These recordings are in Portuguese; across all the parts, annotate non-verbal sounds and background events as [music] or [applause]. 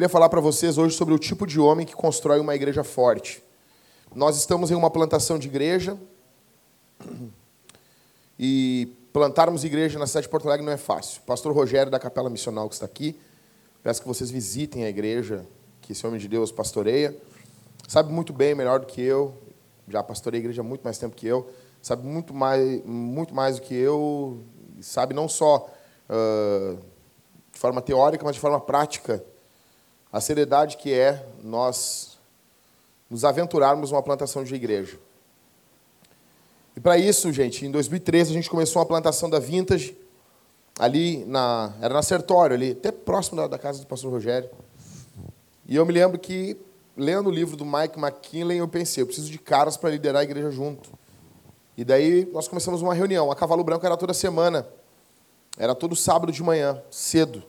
queria falar para vocês hoje sobre o tipo de homem que constrói uma igreja forte. Nós estamos em uma plantação de igreja [clears throat] e plantarmos igreja na cidade de Porto Alegre não é fácil. Pastor Rogério da Capela Missional que está aqui, peço que vocês visitem a igreja que esse homem de Deus pastoreia. Sabe muito bem, melhor do que eu, já pastorei a igreja há muito mais tempo que eu, sabe muito mais, muito mais do que eu, sabe não só uh, de forma teórica, mas de forma prática a seriedade que é nós nos aventurarmos uma plantação de igreja. E para isso, gente, em 2013 a gente começou uma plantação da Vintage ali na era na Sertório ali, até próximo da, da casa do pastor Rogério. E eu me lembro que lendo o livro do Mike McKinley, eu pensei, eu preciso de caras para liderar a igreja junto. E daí nós começamos uma reunião. A Cavalo Branco era toda semana. Era todo sábado de manhã, cedo.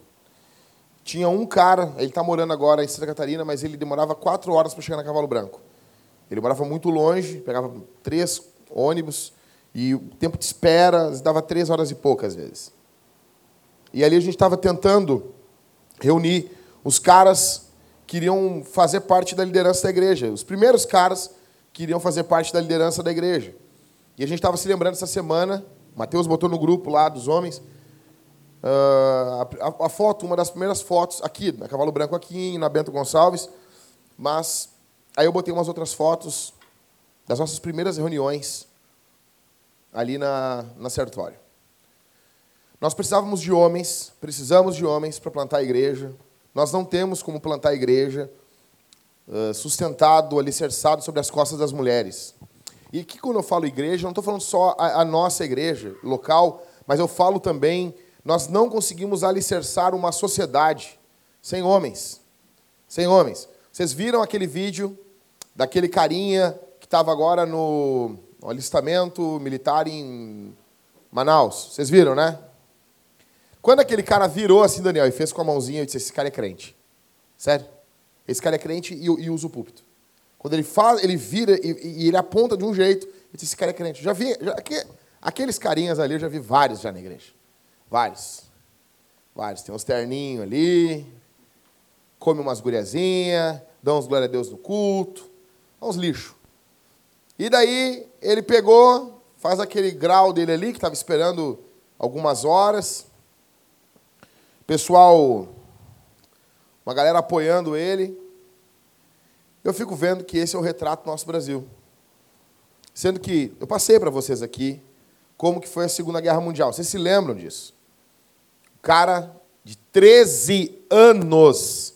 Tinha um cara, ele está morando agora em Santa Catarina, mas ele demorava quatro horas para chegar na Cavalo Branco. Ele morava muito longe, pegava três ônibus, e o tempo de espera dava três horas e poucas vezes. E ali a gente estava tentando reunir os caras que iriam fazer parte da liderança da igreja. Os primeiros caras que iriam fazer parte da liderança da igreja. E a gente estava se lembrando essa semana, Mateus botou no grupo lá dos homens, a, a, foto, uma das primeiras fotos, aqui, na Cavalo Branco aqui, na Bento Gonçalves, mas aí eu botei umas outras fotos das nossas primeiras reuniões ali na, na Sertório. Nós precisávamos de homens, precisamos de homens para plantar a igreja. Nós não temos como plantar a igreja uh, sustentado, alicerçado sobre as costas das mulheres. E aqui, quando eu falo igreja, não estou falando só a, a nossa igreja local, mas eu falo também nós não conseguimos alicerçar uma sociedade sem homens. Sem homens. Vocês viram aquele vídeo daquele carinha que estava agora no, alistamento militar em Manaus? Vocês viram, né? Quando aquele cara virou assim, Daniel, e fez com a mãozinha, eu disse: esse cara é crente. Sério? Esse cara é crente e, e usa o púlpito. Quando ele faz, ele vira e, e, ele aponta de um jeito, eu disse: esse cara é crente. Já vi, já, aqueles carinhas ali, eu já vi vários já na igreja. Vários. Vários. Tem uns terninhos ali, come umas guriazinhas, dá uns glória a Deus no culto, uns lixo. E daí ele pegou, faz aquele grau dele ali, que estava esperando algumas horas. Pessoal, uma galera apoiando ele. Eu fico vendo que esse é o retrato do nosso Brasil. Sendo que eu passei para vocês aqui como que foi a Segunda Guerra Mundial. Vocês se lembram disso? Cara de 13 anos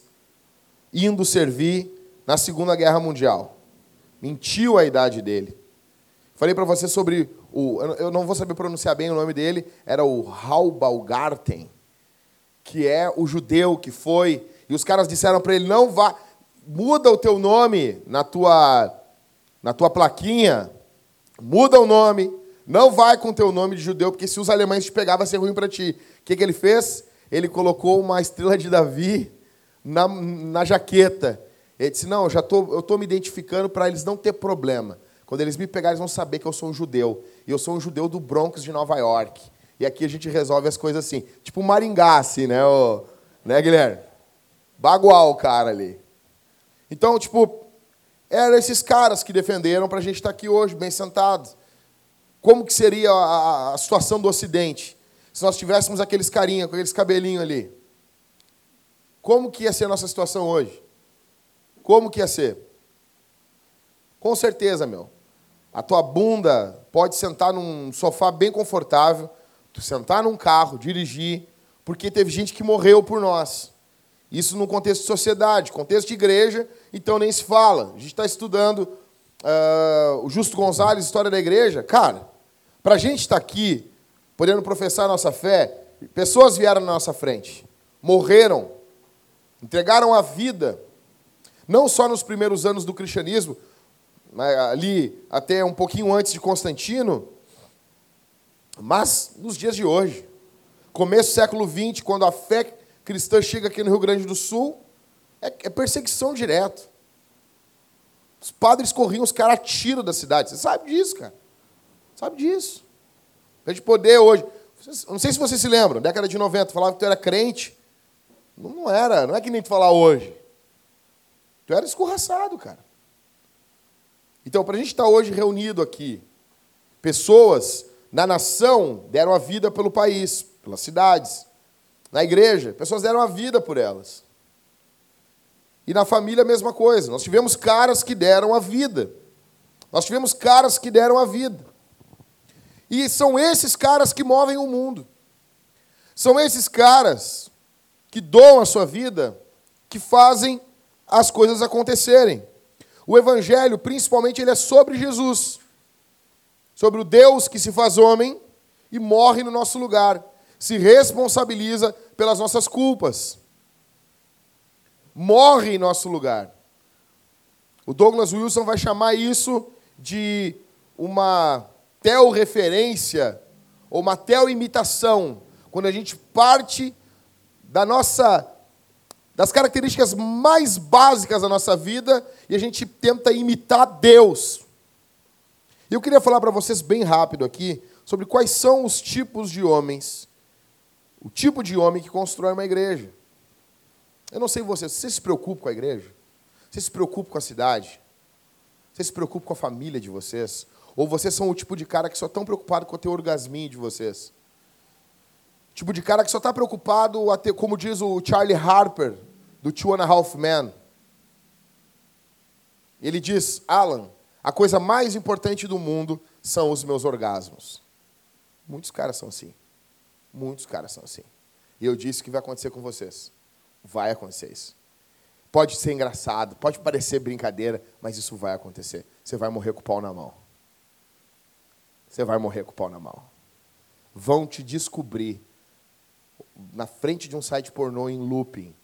indo servir na Segunda Guerra Mundial. Mentiu a idade dele. Falei para você sobre o. Eu não vou saber pronunciar bem o nome dele, era o Halbalgarten, que é o judeu que foi. E os caras disseram para ele: não vá, muda o teu nome na tua, na tua plaquinha, muda o nome, não vai com o teu nome de judeu, porque se os alemães te pegar, vai ser ruim para ti que, que ele fez? Ele colocou uma estrela de Davi na, na jaqueta. Ele disse: Não, já tô, eu estou me identificando para eles não ter problema. Quando eles me pegarem, eles vão saber que eu sou um judeu. E eu sou um judeu do Bronx de Nova York. E aqui a gente resolve as coisas assim. Tipo Maringá, assim, né, né Guilherme? Bagual o cara ali. Então, tipo, eram esses caras que defenderam para a gente estar tá aqui hoje, bem sentados. Como que seria a, a situação do Ocidente? se nós tivéssemos aqueles carinha com aqueles cabelinhos ali? Como que ia ser a nossa situação hoje? Como que ia ser? Com certeza, meu. A tua bunda pode sentar num sofá bem confortável, tu sentar num carro, dirigir, porque teve gente que morreu por nós. Isso no contexto de sociedade, contexto de igreja, então nem se fala. A gente está estudando uh, o Justo Gonzalez, História da Igreja. Cara, para a gente estar tá aqui podendo professar a nossa fé, pessoas vieram na nossa frente, morreram, entregaram a vida, não só nos primeiros anos do cristianismo, ali até um pouquinho antes de Constantino, mas nos dias de hoje. Começo do século XX, quando a fé cristã chega aqui no Rio Grande do Sul, é, é perseguição direto. Os padres corriam, os caras tiram da cidade. Você sabe disso, cara. Sabe disso. A gente poder hoje. Não sei se você se lembra, década de 90, falava que tu era crente. Não era, não é que nem tu falar hoje. Tu era escorraçado, cara. Então, para a gente estar tá hoje reunido aqui, pessoas na nação deram a vida pelo país, pelas cidades. Na igreja, pessoas deram a vida por elas. E na família, a mesma coisa. Nós tivemos caras que deram a vida. Nós tivemos caras que deram a vida. E são esses caras que movem o mundo. São esses caras que doam a sua vida, que fazem as coisas acontecerem. O evangelho, principalmente, ele é sobre Jesus. Sobre o Deus que se faz homem e morre no nosso lugar, se responsabiliza pelas nossas culpas morre em nosso lugar. O Douglas Wilson vai chamar isso de uma tel-referência ou uma tel-imitação, quando a gente parte da nossa das características mais básicas da nossa vida e a gente tenta imitar Deus. Eu queria falar para vocês bem rápido aqui sobre quais são os tipos de homens, o tipo de homem que constrói uma igreja. Eu não sei você, você se preocupa com a igreja? Você se preocupa com a cidade? Você se preocupa com a família de vocês? Ou vocês são o tipo de cara que só estão preocupado com o teu orgasminho de vocês? Tipo de cara que só está preocupado, a ter, como diz o Charlie Harper, do Two and a Half Men. Ele diz, Alan, a coisa mais importante do mundo são os meus orgasmos. Muitos caras são assim. Muitos caras são assim. E eu disse que vai acontecer com vocês. Vai acontecer isso. Pode ser engraçado, pode parecer brincadeira, mas isso vai acontecer. Você vai morrer com o pau na mão. Você vai morrer com o pau na mão. Vão te descobrir na frente de um site pornô em looping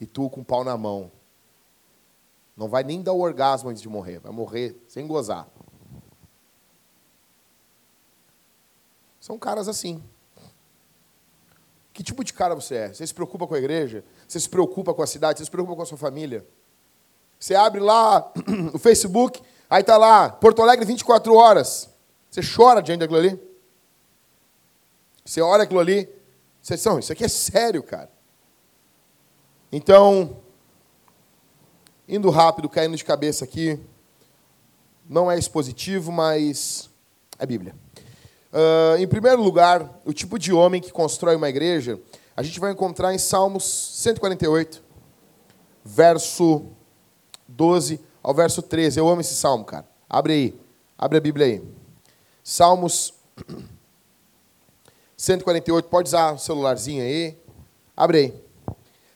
e tu com o pau na mão. Não vai nem dar o orgasmo antes de morrer, vai morrer sem gozar. São caras assim. Que tipo de cara você é? Você se preocupa com a igreja? Você se preocupa com a cidade? Você se preocupa com a sua família? Você abre lá [clears throat] o Facebook, aí está lá, Porto Alegre 24 horas. Você chora diante daquilo ali? Você olha aquilo ali, você diz, isso aqui é sério, cara. Então, indo rápido, caindo de cabeça aqui, não é expositivo, mas é Bíblia. Uh, em primeiro lugar, o tipo de homem que constrói uma igreja, a gente vai encontrar em Salmos 148, verso 12 ao verso 13. Eu amo esse salmo, cara. Abre aí. Abre a Bíblia aí. Salmos [clears throat] 148, pode usar o celularzinho aí. Abre aí.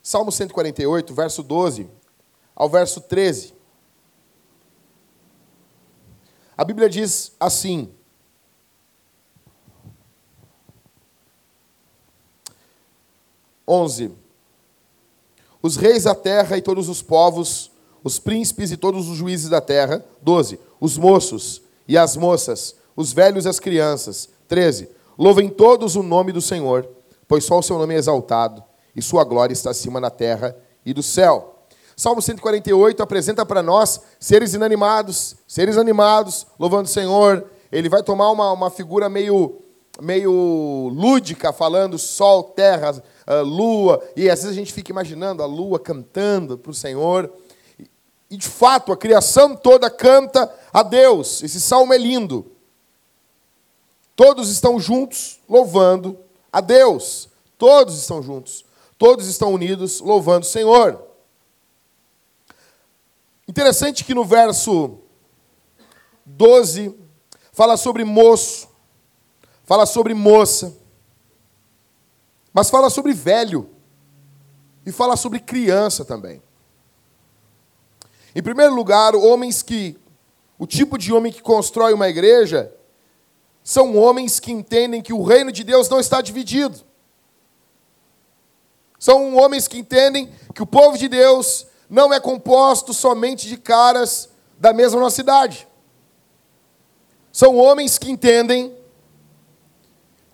Salmo 148, verso 12 ao verso 13. A Bíblia diz assim: 11. Os reis da terra e todos os povos, os príncipes e todos os juízes da terra. 12. Os moços e as moças, os velhos e as crianças. 13. Louvem todos o nome do Senhor, pois só o seu nome é exaltado, e sua glória está acima na terra e do céu. Salmo 148 apresenta para nós seres inanimados, seres animados, louvando o Senhor. Ele vai tomar uma, uma figura meio, meio lúdica, falando sol, terra, uh, lua, e às vezes a gente fica imaginando a lua cantando para o Senhor. E de fato, a criação toda canta a Deus. Esse salmo é lindo. Todos estão juntos louvando a Deus. Todos estão juntos. Todos estão unidos louvando o Senhor. Interessante que no verso 12 fala sobre moço, fala sobre moça mas fala sobre velho e fala sobre criança também. Em primeiro lugar, homens que o tipo de homem que constrói uma igreja são homens que entendem que o reino de Deus não está dividido. São homens que entendem que o povo de Deus não é composto somente de caras da mesma nossa cidade. São homens que entendem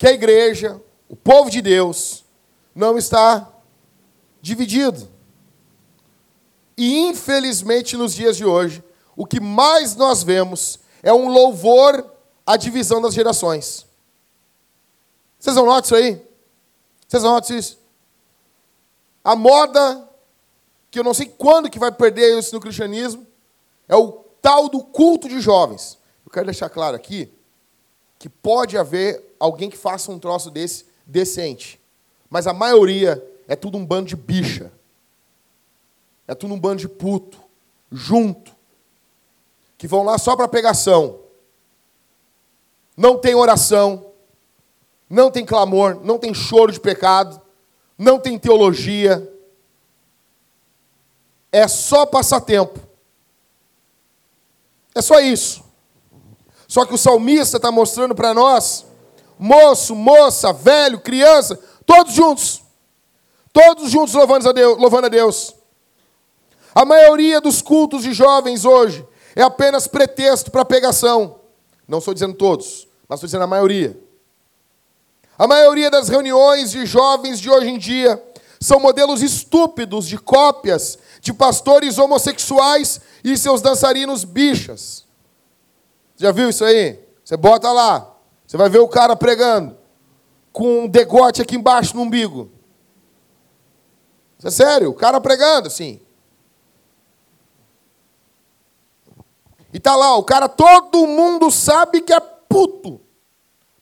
que a igreja, o povo de Deus não está dividido. E infelizmente nos dias de hoje, o que mais nós vemos é um louvor à divisão das gerações. Vocês não notam isso aí? Vocês não notam isso? A moda que eu não sei quando que vai perder isso no cristianismo, é o tal do culto de jovens. Eu quero deixar claro aqui que pode haver alguém que faça um troço desse decente, mas a maioria é tudo um bando de bicha. É tudo um bando de puto, junto, que vão lá só para pegação. Não tem oração, não tem clamor, não tem choro de pecado, não tem teologia, é só passatempo. É só isso. Só que o salmista está mostrando para nós, moço, moça, velho, criança, todos juntos. Todos juntos louvando a Deus. Louvando a Deus. A maioria dos cultos de jovens hoje é apenas pretexto para pegação. Não estou dizendo todos, mas estou dizendo a maioria. A maioria das reuniões de jovens de hoje em dia são modelos estúpidos de cópias de pastores homossexuais e seus dançarinos bichas. Já viu isso aí? Você bota lá, você vai ver o cara pregando com um degote aqui embaixo no umbigo. Isso é sério, o cara pregando assim. E tá lá, o cara, todo mundo sabe que é puto.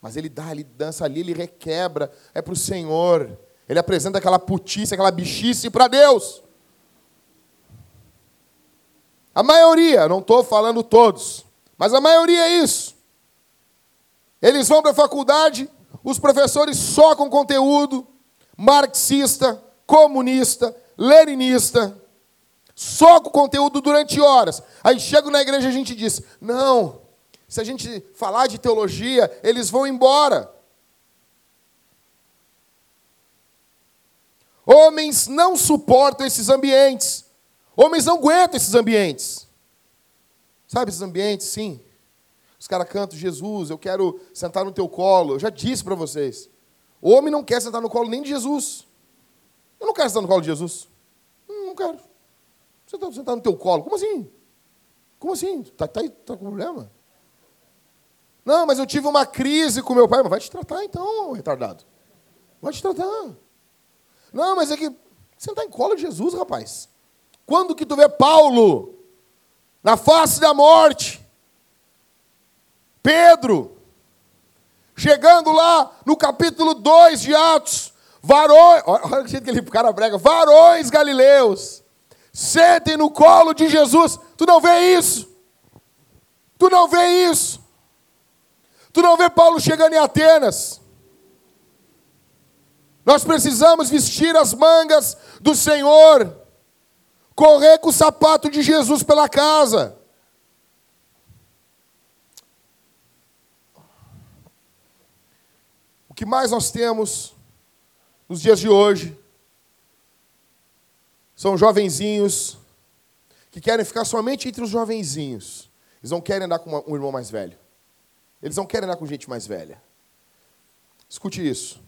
Mas ele dá, ele dança ali, ele requebra, é para o Senhor. Ele apresenta aquela putice, aquela bichice para Deus. A maioria, não estou falando todos, mas a maioria é isso. Eles vão para a faculdade, os professores socam conteúdo marxista, comunista, leninista, soca o conteúdo durante horas. Aí chego na igreja e a gente diz: não, se a gente falar de teologia, eles vão embora. Homens não suportam esses ambientes. Homens não aguentam esses ambientes. Sabe esses ambientes? Sim. Os caras cantam, Jesus, eu quero sentar no teu colo. Eu já disse para vocês. O homem não quer sentar no colo nem de Jesus. Eu não quero sentar no colo de Jesus. Não quero. Você está sentado no teu colo. Como assim? Como assim? Está tá, tá com problema? Não, mas eu tive uma crise com meu pai. Mas vai te tratar então, retardado. Vai te tratar. Não, mas é que está em colo de Jesus, rapaz. Quando que tu vê Paulo na face da morte? Pedro, chegando lá no capítulo 2 de Atos, varões, olha o jeito que ele cara brega, varões galileus, sentem no colo de Jesus. Tu não vê isso? Tu não vê isso? Tu não vê Paulo chegando em Atenas? Nós precisamos vestir as mangas do Senhor, correr com o sapato de Jesus pela casa. Que mais nós temos nos dias de hoje são jovenzinhos que querem ficar somente entre os jovenzinhos. Eles não querem andar com um irmão mais velho. Eles não querem andar com gente mais velha. Escute isso.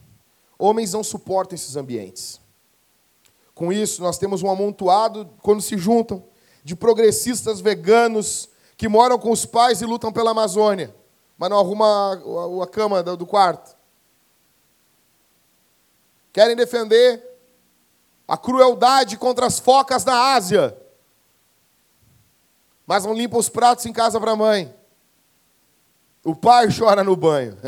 Homens não suportam esses ambientes. Com isso, nós temos um amontoado, quando se juntam, de progressistas veganos que moram com os pais e lutam pela Amazônia, mas não arrumam a, cama do quarto. Querem defender a crueldade contra as focas da Ásia, mas não limpam os pratos em casa para a mãe. O pai [laughs] chora no banho.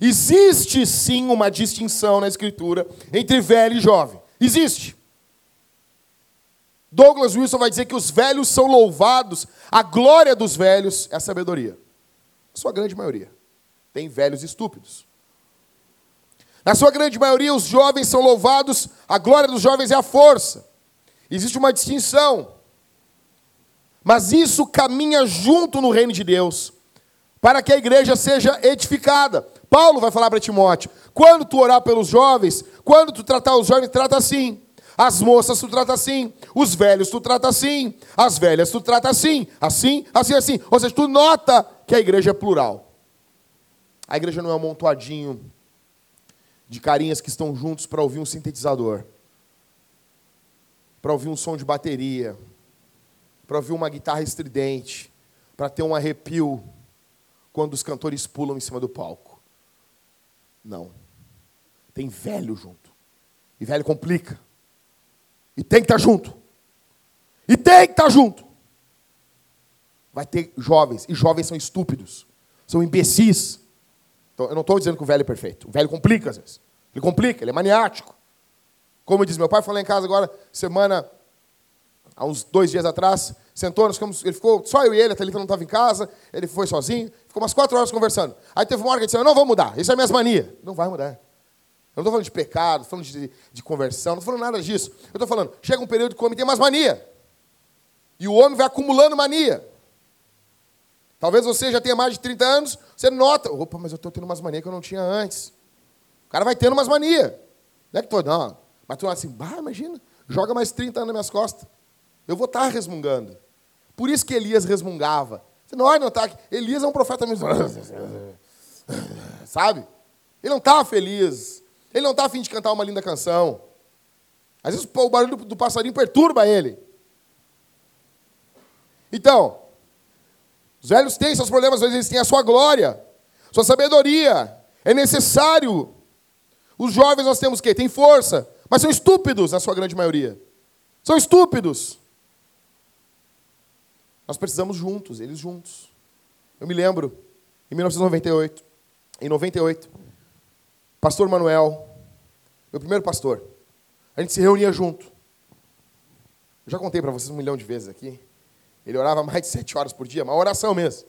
Existe sim uma distinção na Escritura entre velho e jovem. Existe. Douglas Wilson vai dizer que os velhos são louvados, a glória dos velhos é a sabedoria. A sua grande maioria. Tem velhos estúpidos. Na sua grande maioria, os jovens são louvados, a glória dos jovens é a força. Existe uma distinção. Mas isso caminha junto no reino de Deus, para que a igreja seja edificada. Paulo vai falar para Timóteo: quando tu orar pelos jovens, quando tu tratar os jovens, trata assim. As moças tu trata assim, os velhos tu trata assim, as velhas tu trata assim, assim, assim, assim. Ou seja, tu nota que a igreja é plural. A igreja não é um montoadinho de carinhas que estão juntos para ouvir um sintetizador, para ouvir um som de bateria, para ouvir uma guitarra estridente, para ter um arrepio quando os cantores pulam em cima do palco. Não. tem velho junto. E velho complica. E tem que estar junto. E tem que estar junto. Vai ter jovens, e jovens são estúpidos, são imbecis. Então, eu não estou dizendo que o velho é perfeito. O velho complica às vezes. Ele complica, ele é maniático. Como diz meu pai, lá em casa agora, semana, há uns dois dias atrás, sentou, nós ficamos, ele ficou, só eu e ele, a Thalita não estava em casa, ele foi sozinho, ficou umas quatro horas conversando. Aí teve uma hora que ele disse, não vou mudar, isso é minhas manias. Não vai mudar. Eu não estou falando de pecado, estou falando de, de conversão, não estou falando nada disso. Eu estou falando, chega um período que o homem tem mais mania. E o homem vai acumulando mania. Talvez você já tenha mais de 30 anos, você nota, opa, mas eu estou tendo umas manias que eu não tinha antes. O cara vai tendo umas manias. Não é que tô, não. Mas tu assim, bah, imagina, joga mais 30 anos nas minhas costas. Eu vou estar tá resmungando. Por isso que Elias resmungava. Você não não está aqui. Elias é um profeta mesmo. [laughs] Sabe? Ele não está feliz. Ele não está afim de cantar uma linda canção. Às vezes o barulho do passarinho perturba ele. Então, os velhos têm seus problemas, mas eles têm a sua glória, sua sabedoria. É necessário. Os jovens nós temos o quê? Tem força, mas são estúpidos na sua grande maioria. São estúpidos. Nós precisamos juntos, eles juntos. Eu me lembro, em 1998, em 98, pastor Manuel, meu primeiro pastor, a gente se reunia junto. Eu já contei para vocês um milhão de vezes aqui. Ele orava mais de sete horas por dia, uma oração mesmo.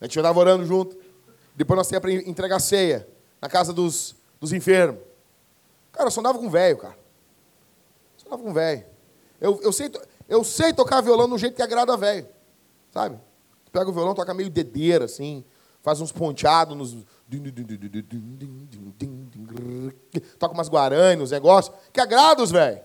A gente estava orando junto. Depois nós para entregar ceia na casa dos, dos enfermos. Cara, eu só andava com velho, cara. Só andava com velho. Eu, eu, sei, eu sei tocar violão do jeito que agrada velho. Sabe? Pega o violão, toca meio dedeira, assim, faz uns ponteados nos. Toca umas guaranas, uns negócios, que agrada os velhos.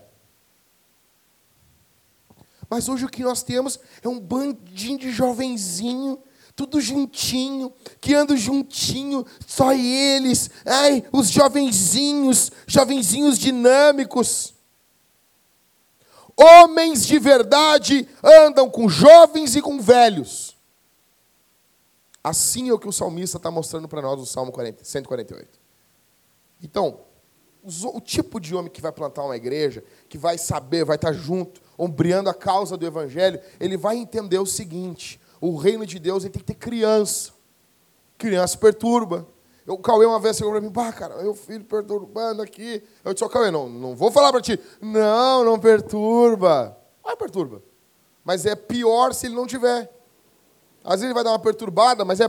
Mas hoje o que nós temos é um bandinho de jovenzinho, tudo juntinho, que anda juntinho, só eles, ai, os jovenzinhos, jovenzinhos dinâmicos. Homens de verdade andam com jovens e com velhos. Assim é o que o salmista está mostrando para nós no Salmo 40, 148. Então, o tipo de homem que vai plantar uma igreja, que vai saber, vai estar tá junto, ombreando a causa do evangelho, ele vai entender o seguinte: o reino de Deus ele tem que ter criança. Criança perturba. O Cauê uma vez chegou para mim, pá, cara, meu filho perturbando aqui. Eu disse, ô Cauê, não, não vou falar para ti. Não, não perturba. Vai, perturba. Mas é pior se ele não tiver. Às vezes ele vai dar uma perturbada, mas é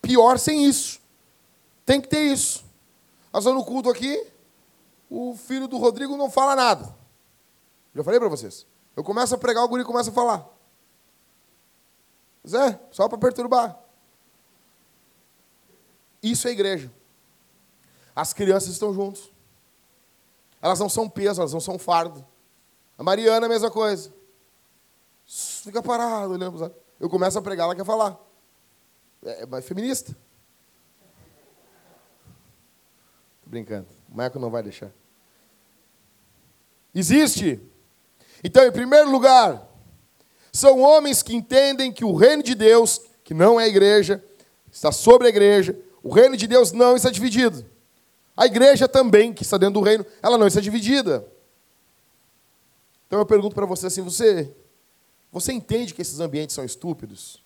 pior sem isso. Tem que ter isso. Nós no culto aqui, o filho do Rodrigo não fala nada. Já falei para vocês. Eu começo a pregar, o guri começa a falar. Zé, só para perturbar. Isso é igreja. As crianças estão juntos. Elas não são peso, elas não são fardo. A Mariana, a mesma coisa. Fica parado olhando. Eu começo a pregar, ela quer falar. É, é feminista. Tô brincando. O Marco não vai deixar. Existe. Então, em primeiro lugar, são homens que entendem que o reino de Deus, que não é a igreja, está sobre a igreja, o reino de Deus não está dividido. A igreja também, que está dentro do reino, ela não está dividida. Então eu pergunto para você assim: você, você entende que esses ambientes são estúpidos?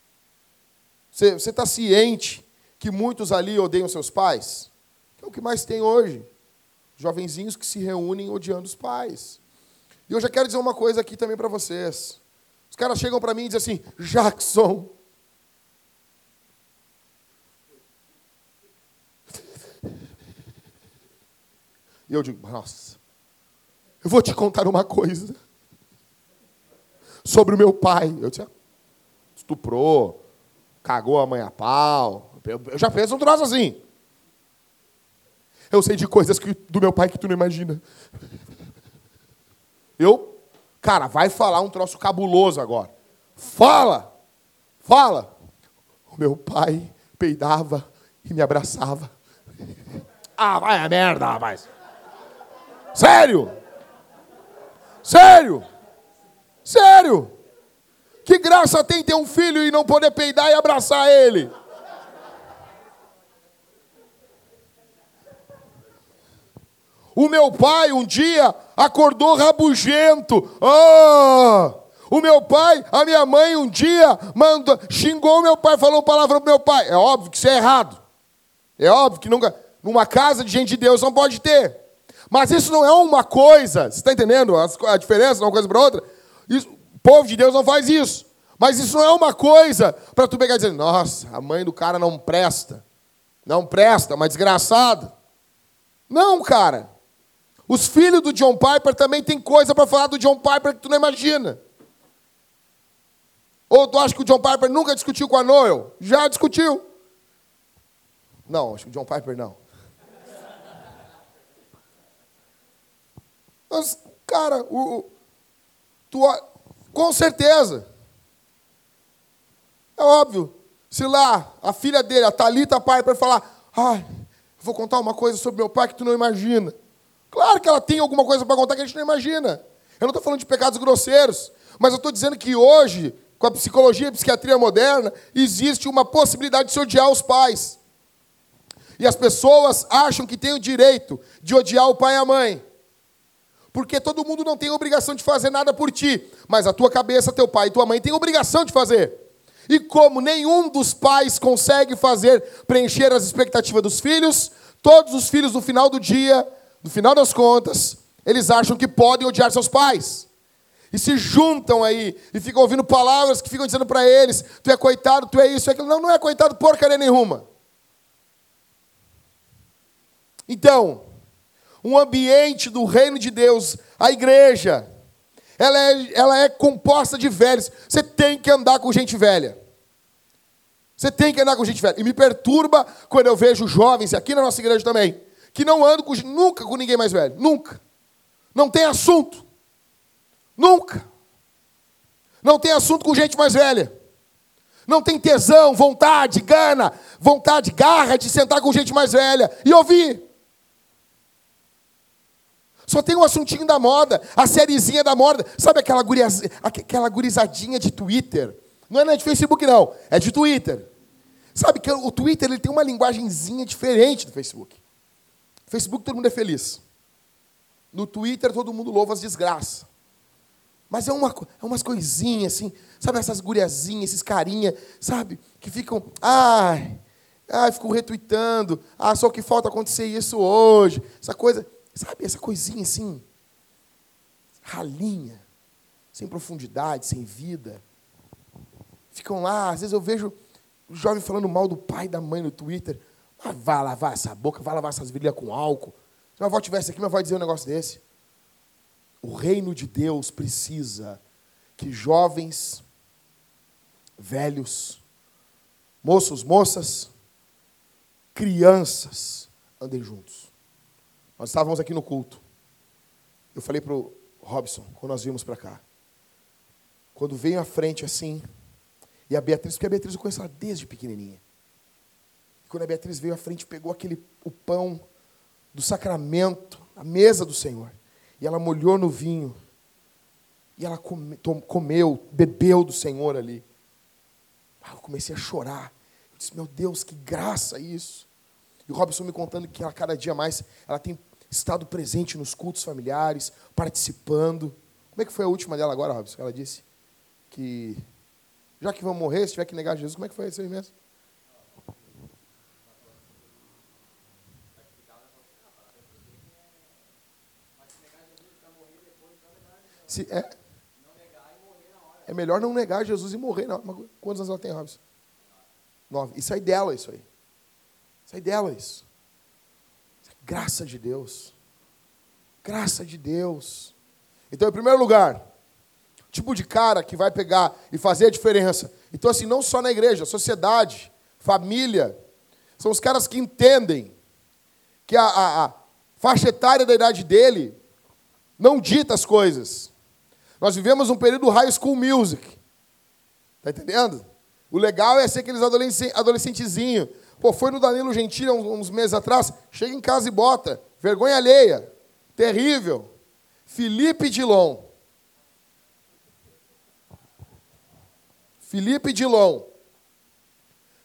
Você, está ciente que muitos ali odeiam seus pais? Que é o que mais tem hoje. Jovenzinhos que se reúnem odiando os pais. E eu já quero dizer uma coisa aqui também para vocês. Os caras chegam para mim e dizem assim: Jackson, E eu digo, nossa, eu vou te contar uma coisa sobre o meu pai. Eu disse, estuprou, cagou a mãe a pau. Eu já penso um troço assim. Eu sei de coisas que, do meu pai que tu não imagina. Eu, cara, vai falar um troço cabuloso agora. Fala! Fala! O meu pai peidava e me abraçava. Ah, vai a merda, rapaz. Sério? Sério? Sério? Que graça tem ter um filho e não poder peidar e abraçar ele? O meu pai um dia acordou rabugento. Oh! O meu pai, a minha mãe um dia mandou, xingou meu pai, falou palavra pro meu pai. É óbvio que isso é errado. É óbvio que nunca, numa casa de gente de Deus não pode ter. Mas isso não é uma coisa, você está entendendo a, a diferença de uma coisa para outra? Isso, o povo de Deus não faz isso. Mas isso não é uma coisa para tu pegar e dizer, nossa, a mãe do cara não presta. Não presta, uma desgraçada. Não, cara. Os filhos do John Piper também tem coisa para falar do John Piper que tu não imagina. Ou tu acha que o John Piper nunca discutiu com a Noel? Já discutiu. Não, acho que o John Piper não. Mas, cara, o, tu, com certeza. É óbvio. Se lá a filha dele, a Thalita Piper, falar, ai, vou contar uma coisa sobre meu pai que tu não imagina. Claro que ela tem alguma coisa para contar que a gente não imagina. Eu não estou falando de pecados grosseiros, mas eu estou dizendo que hoje, com a psicologia e psiquiatria moderna, existe uma possibilidade de se odiar os pais. E as pessoas acham que têm o direito de odiar o pai e a mãe. Porque todo mundo não tem obrigação de fazer nada por ti, mas a tua cabeça, teu pai e tua mãe têm obrigação de fazer. E como nenhum dos pais consegue fazer preencher as expectativas dos filhos, todos os filhos no final do dia, no final das contas, eles acham que podem odiar seus pais. E se juntam aí e ficam ouvindo palavras que ficam dizendo para eles: tu é coitado, tu é isso, é aquilo. Não, não é coitado porcaria nenhuma. Então, um ambiente do reino de Deus, a igreja, ela é, ela é composta de velhos. Você tem que andar com gente velha. Você tem que andar com gente velha. E me perturba quando eu vejo jovens, aqui na nossa igreja também, que não andam com, nunca com ninguém mais velho. Nunca. Não tem assunto. Nunca. Não tem assunto com gente mais velha. Não tem tesão, vontade, gana, vontade, garra de sentar com gente mais velha e ouvir. Só tem um assuntinho da moda, a sériezinha da moda. Sabe aquela, guriaz, aquela gurizadinha de Twitter? Não é de Facebook, não. É de Twitter. Sabe que o Twitter ele tem uma linguagemzinha diferente do Facebook. Facebook todo mundo é feliz. No Twitter todo mundo louva as desgraças. Mas é, uma, é umas coisinhas assim, sabe essas guriazinhas, esses carinha, sabe? Que ficam, ai, ai, ficam retweetando, ah, só que falta acontecer isso hoje. Essa coisa. Sabe, essa coisinha assim, ralinha, sem profundidade, sem vida. Ficam lá, às vezes eu vejo jovem falando mal do pai e da mãe no Twitter. Ah, vai lavar essa boca, vai lavar essas virilhas com álcool. Se minha avó tivesse aqui, minha avó ia dizer um negócio desse. O reino de Deus precisa que jovens, velhos, moços, moças, crianças andem juntos. Nós estávamos aqui no culto. Eu falei para o Robson, quando nós vimos para cá. Quando veio à frente assim, e a Beatriz, porque a Beatriz eu conheço ela desde pequenininha. Quando a Beatriz veio à frente, pegou aquele o pão do sacramento, a mesa do Senhor. E ela molhou no vinho. E ela come, comeu, bebeu do Senhor ali. Ah, eu comecei a chorar. Eu disse, meu Deus, que graça isso. E o Robson me contando que ela cada dia mais ela tem estado presente nos cultos familiares, participando. Como é que foi a última dela agora, Robson? Ela disse que, já que vão morrer, se tiver que negar Jesus, como é que foi isso aí mesmo? Se é, é melhor não negar Jesus e morrer. Não. Quantos anos ela tem, Robson? Nove. Isso aí dela, isso aí. Isso aí dela, isso. Graça de Deus. Graça de Deus. Então, em primeiro lugar, tipo de cara que vai pegar e fazer a diferença. Então, assim, não só na igreja, sociedade, família, são os caras que entendem que a, a, a faixa etária da idade dele não dita as coisas. Nós vivemos um período high school music. Tá entendendo? O legal é ser aqueles adolescentezinhos Pô, foi no Danilo Gentili uns, meses atrás. Chega em casa e bota. Vergonha alheia. Terrível. Felipe Dilon. Felipe Dilon.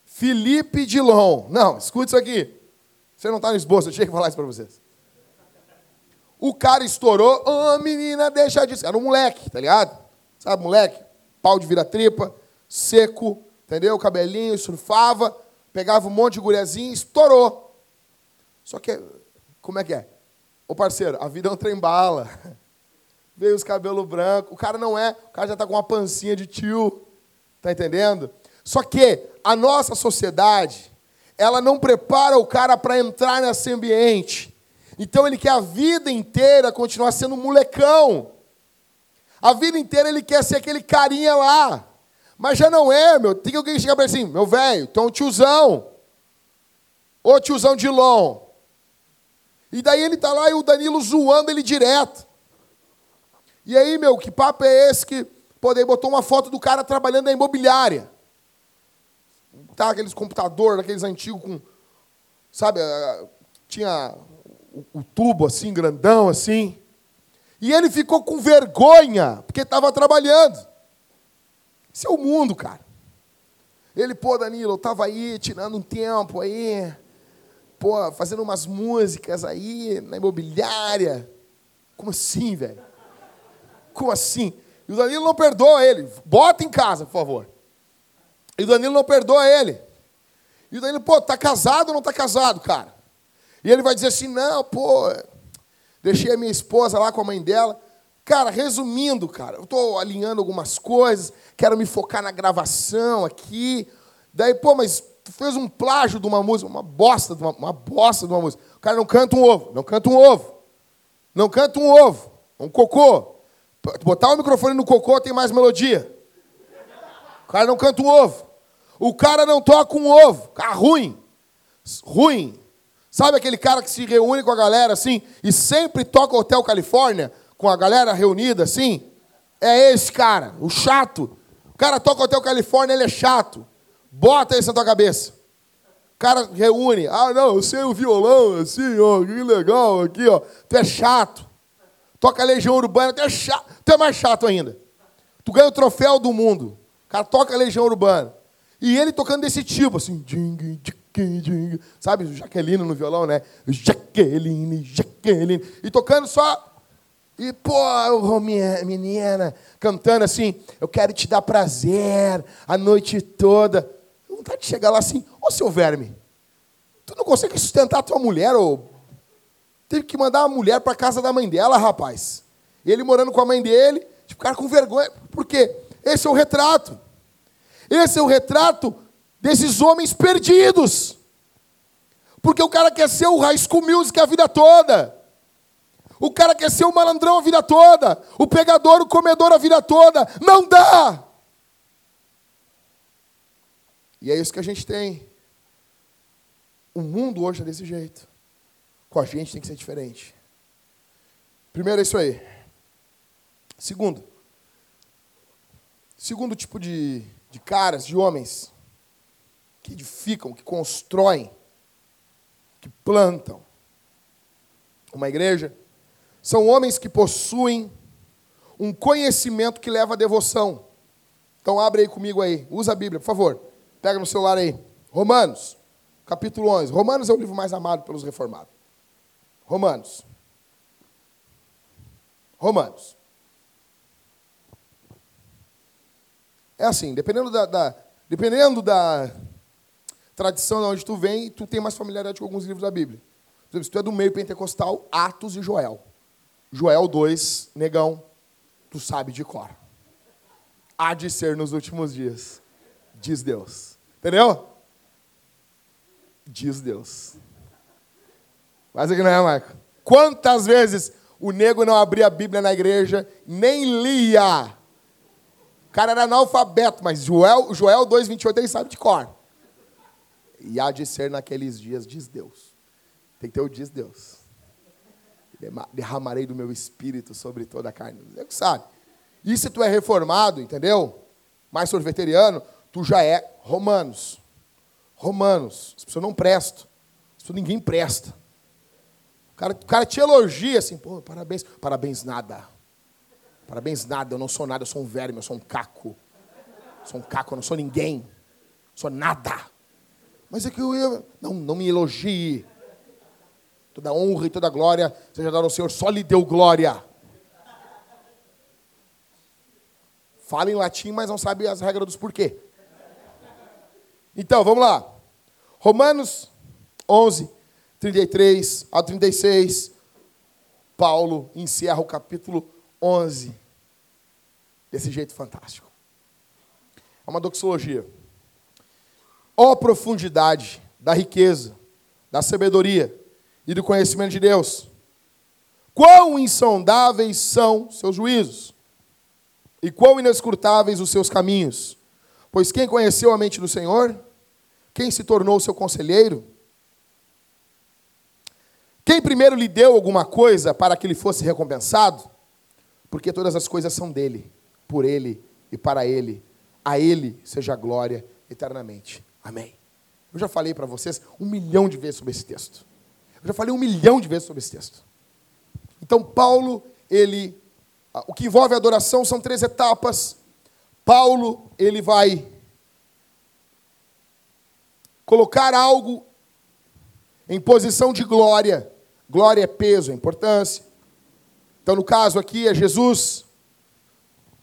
Felipe Dilon. Não, escute isso aqui. Você não está no esboço, eu tinha que falar isso para vocês. O cara estourou, ô oh, menina, deixa disso. Era um moleque, tá ligado? Sabe, moleque? Pau de vira-tripa, seco, entendeu? Cabelinho, surfava, pegava um monte de guriazinho, estourou. Só que, como é que é? Ô parceiro, a vida é um trem bala. [laughs] Veio os cabelos brancos. O cara não é, o cara já está com uma pancinha de tio. Tá entendendo? Só que a nossa sociedade, ela não prepara o cara para entrar nesse ambiente. Então ele quer a vida inteira continuar sendo um molecão. A vida inteira ele quer ser aquele carinha lá. Mas já não é, meu. Tem alguém que chega para assim, meu velho, tu é um tiozão. Ô tiozão de long. E daí ele tá lá e o Danilo zoando ele direto. E aí, meu, que papo é esse que, daí botou uma foto do cara trabalhando na imobiliária. Tá, aqueles computadores, aqueles antigos com, sabe, tinha o, tubo assim, grandão assim. E ele ficou com vergonha, porque estava trabalhando. Esse é o mundo, cara. Ele, pô, Danilo, eu estava aí tirando um tempo aí, pô, fazendo umas músicas aí na imobiliária. Como assim, velho? Como assim? E o Danilo não perdoa ele. Bota em casa, por favor. E o Danilo não perdoa ele. E o Danilo, pô, tá casado ou não tá casado, cara? E ele vai dizer assim: não, pô, deixei a minha esposa lá com a mãe dela. Cara, resumindo, cara, eu estou alinhando algumas coisas, quero me focar na gravação aqui. Daí, pô, mas tu fez um plágio de uma música, uma bosta de uma, uma bosta de uma música. O cara não canta um ovo, não canta um ovo. Não canta um ovo, um cocô. Botar o microfone no cocô tem mais melodia. O cara não canta um ovo. O cara não toca um ovo. Cara ruim. Ruim. Sabe aquele cara que se reúne com a galera assim e sempre toca Hotel Califórnia com a galera reunida assim? É esse cara, o chato. O cara toca Hotel Califórnia, ele é chato. Bota isso na tua cabeça. O cara reúne. Ah, não, eu sei o violão assim, ó, que legal aqui, ó. Tu é chato. Toca Legião Urbana, tu é chato. Tu é mais chato ainda. Tu ganha o troféu do mundo. O cara toca Legião Urbana. E ele tocando desse tipo, assim. Sabe, Jaqueline no violão, né? Jaqueline, Jaqueline. E tocando só. E, pô, menina, cantando assim, eu quero te dar prazer a noite toda. Vontade de chegar lá assim, ô seu verme, tu não consegue sustentar a tua mulher, ou teve que mandar a mulher para casa da mãe dela, rapaz. Ele morando com a mãe dele, tipo, cara com vergonha. Por quê? Esse é o retrato. Esse é o retrato desses homens perdidos. Porque o cara quer ser o High School Music a vida toda. O cara quer ser o malandrão a vida toda. O pegador, o comedor a vida toda. Não dá! E é isso que a gente tem. O mundo hoje é desse jeito. Com a gente tem que ser diferente. Primeiro é isso aí. Segundo. Segundo tipo de, de caras, de homens que edificam, que constroem, que plantam uma igreja, são homens que possuem um conhecimento que leva à devoção. Então abre aí comigo aí, usa a Bíblia, por favor. Pega no celular aí. Romanos, capítulo 11. Romanos é o livro mais amado pelos reformados. Romanos. Romanos. É assim, dependendo da, da dependendo da tradição de onde tu vem, tu tem mais familiaridade com alguns livros da Bíblia. Por exemplo, se tu é do meio pentecostal, Atos e Joel. Joel 2, negão, tu sabe de cor. Há de ser nos últimos dias, diz Deus. Entendeu? Diz Deus. Mas aqui não é, Marco? Quantas vezes o nego não abria a Bíblia na igreja, nem lia? O cara era analfabeto, mas Joel, Joel 2,28 ele sabe de cor. E há de ser naqueles dias, diz Deus. Tem que ter o diz Deus. Derramarei do meu espírito sobre toda a carne. Você que sabe. E se tu é reformado, entendeu? Mais sorveteriano, tu já é romanos. Romanos. As pessoas não prestam. As pessoas ninguém presta. O cara, o cara te elogia assim, pô, parabéns. Parabéns nada. Parabéns nada, eu não sou nada, eu sou um verme, eu sou um caco. Eu sou um caco, eu não sou ninguém. Eu sou nada. Mas é que eu ia. Não, não me elogie. Toda honra e toda glória seja dada ao Senhor, só lhe deu glória. Fala em latim, mas não sabe as regras dos porquê. Então, vamos lá. Romanos 11, 33 a 36. Paulo encerra o capítulo 11 desse jeito fantástico. É uma doxologia. Ó profundidade da riqueza, da sabedoria e do conhecimento de Deus. Quão insondáveis são seus juízos e quão inescrutáveis os seus caminhos. Pois quem conheceu a mente do Senhor? Quem se tornou seu conselheiro? Quem primeiro lhe deu alguma coisa para que ele fosse recompensado? Porque todas as coisas são dele, por ele e para ele. A ele seja a glória eternamente. Amém. Eu já falei para vocês um milhão de vezes sobre esse texto. Eu já falei um milhão de vezes sobre esse texto. Então, Paulo, ele. O que envolve a adoração são três etapas. Paulo, ele vai colocar algo em posição de glória. Glória é peso, é importância. Então, no caso aqui, é Jesus,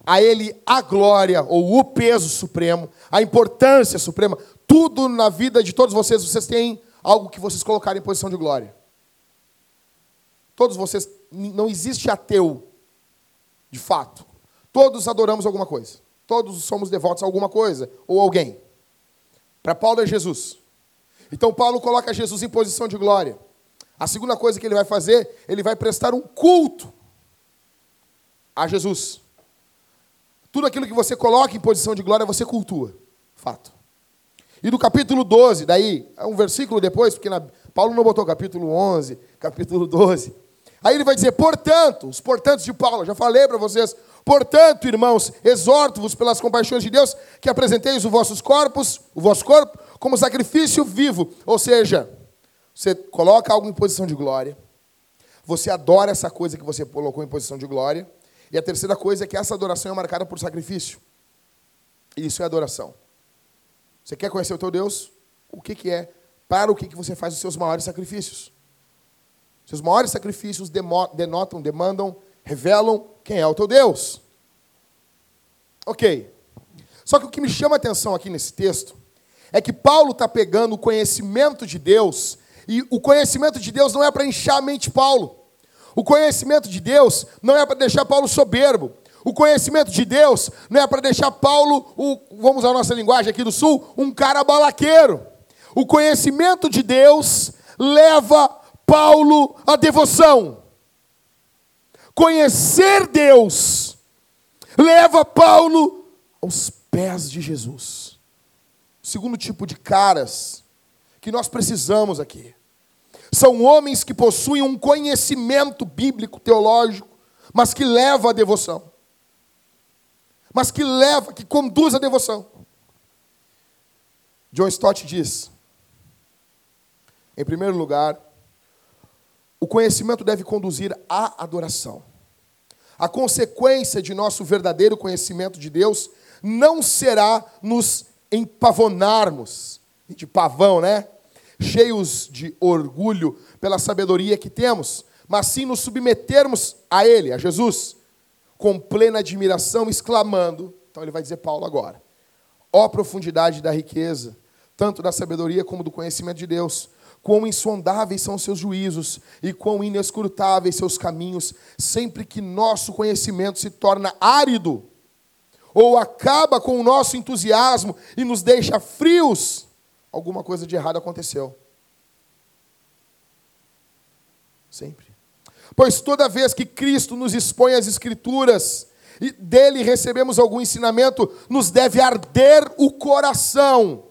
a Ele a glória, ou o peso supremo, a importância suprema. Tudo na vida de todos vocês, vocês têm algo que vocês colocarem em posição de glória. Todos vocês, não existe ateu, de fato. Todos adoramos alguma coisa. Todos somos devotos a alguma coisa, ou alguém. Para Paulo é Jesus. Então Paulo coloca Jesus em posição de glória. A segunda coisa que ele vai fazer, ele vai prestar um culto a Jesus. Tudo aquilo que você coloca em posição de glória, você cultua. Fato. E do capítulo 12, daí, é um versículo depois, porque na, Paulo não botou capítulo 11, capítulo 12. Aí ele vai dizer, portanto, os portantos de Paulo, já falei para vocês, portanto, irmãos, exorto-vos pelas compaixões de Deus, que apresenteis os vossos corpos, o vosso corpo, como sacrifício vivo. Ou seja, você coloca algo em posição de glória, você adora essa coisa que você colocou em posição de glória, e a terceira coisa é que essa adoração é marcada por sacrifício. Isso é adoração. Você quer conhecer o teu Deus? O que, que é? Para o que, que você faz os seus maiores sacrifícios? Seus maiores sacrifícios denotam, demandam, revelam quem é o teu Deus. Ok. Só que o que me chama a atenção aqui nesse texto é que Paulo está pegando o conhecimento de Deus, e o conhecimento de Deus não é para encher a mente Paulo. O conhecimento de Deus não é para deixar Paulo soberbo. O conhecimento de Deus não é para deixar Paulo, o, vamos a nossa linguagem aqui do sul, um cara balaqueiro. O conhecimento de Deus leva Paulo à devoção. Conhecer Deus leva Paulo aos pés de Jesus segundo tipo de caras que nós precisamos aqui. São homens que possuem um conhecimento bíblico, teológico, mas que leva à devoção. Mas que leva, que conduz à devoção. John Stott diz: em primeiro lugar, o conhecimento deve conduzir à adoração. A consequência de nosso verdadeiro conhecimento de Deus não será nos empavonarmos, de pavão, né? Cheios de orgulho pela sabedoria que temos, mas sim nos submetermos a Ele, a Jesus, com plena admiração, exclamando. Então ele vai dizer Paulo agora: ó profundidade da riqueza, tanto da sabedoria como do conhecimento de Deus. Quão insondáveis são seus juízos e quão inescrutáveis seus caminhos, sempre que nosso conhecimento se torna árido ou acaba com o nosso entusiasmo e nos deixa frios, alguma coisa de errado aconteceu. Sempre. Pois toda vez que Cristo nos expõe as Escrituras e dele recebemos algum ensinamento, nos deve arder o coração.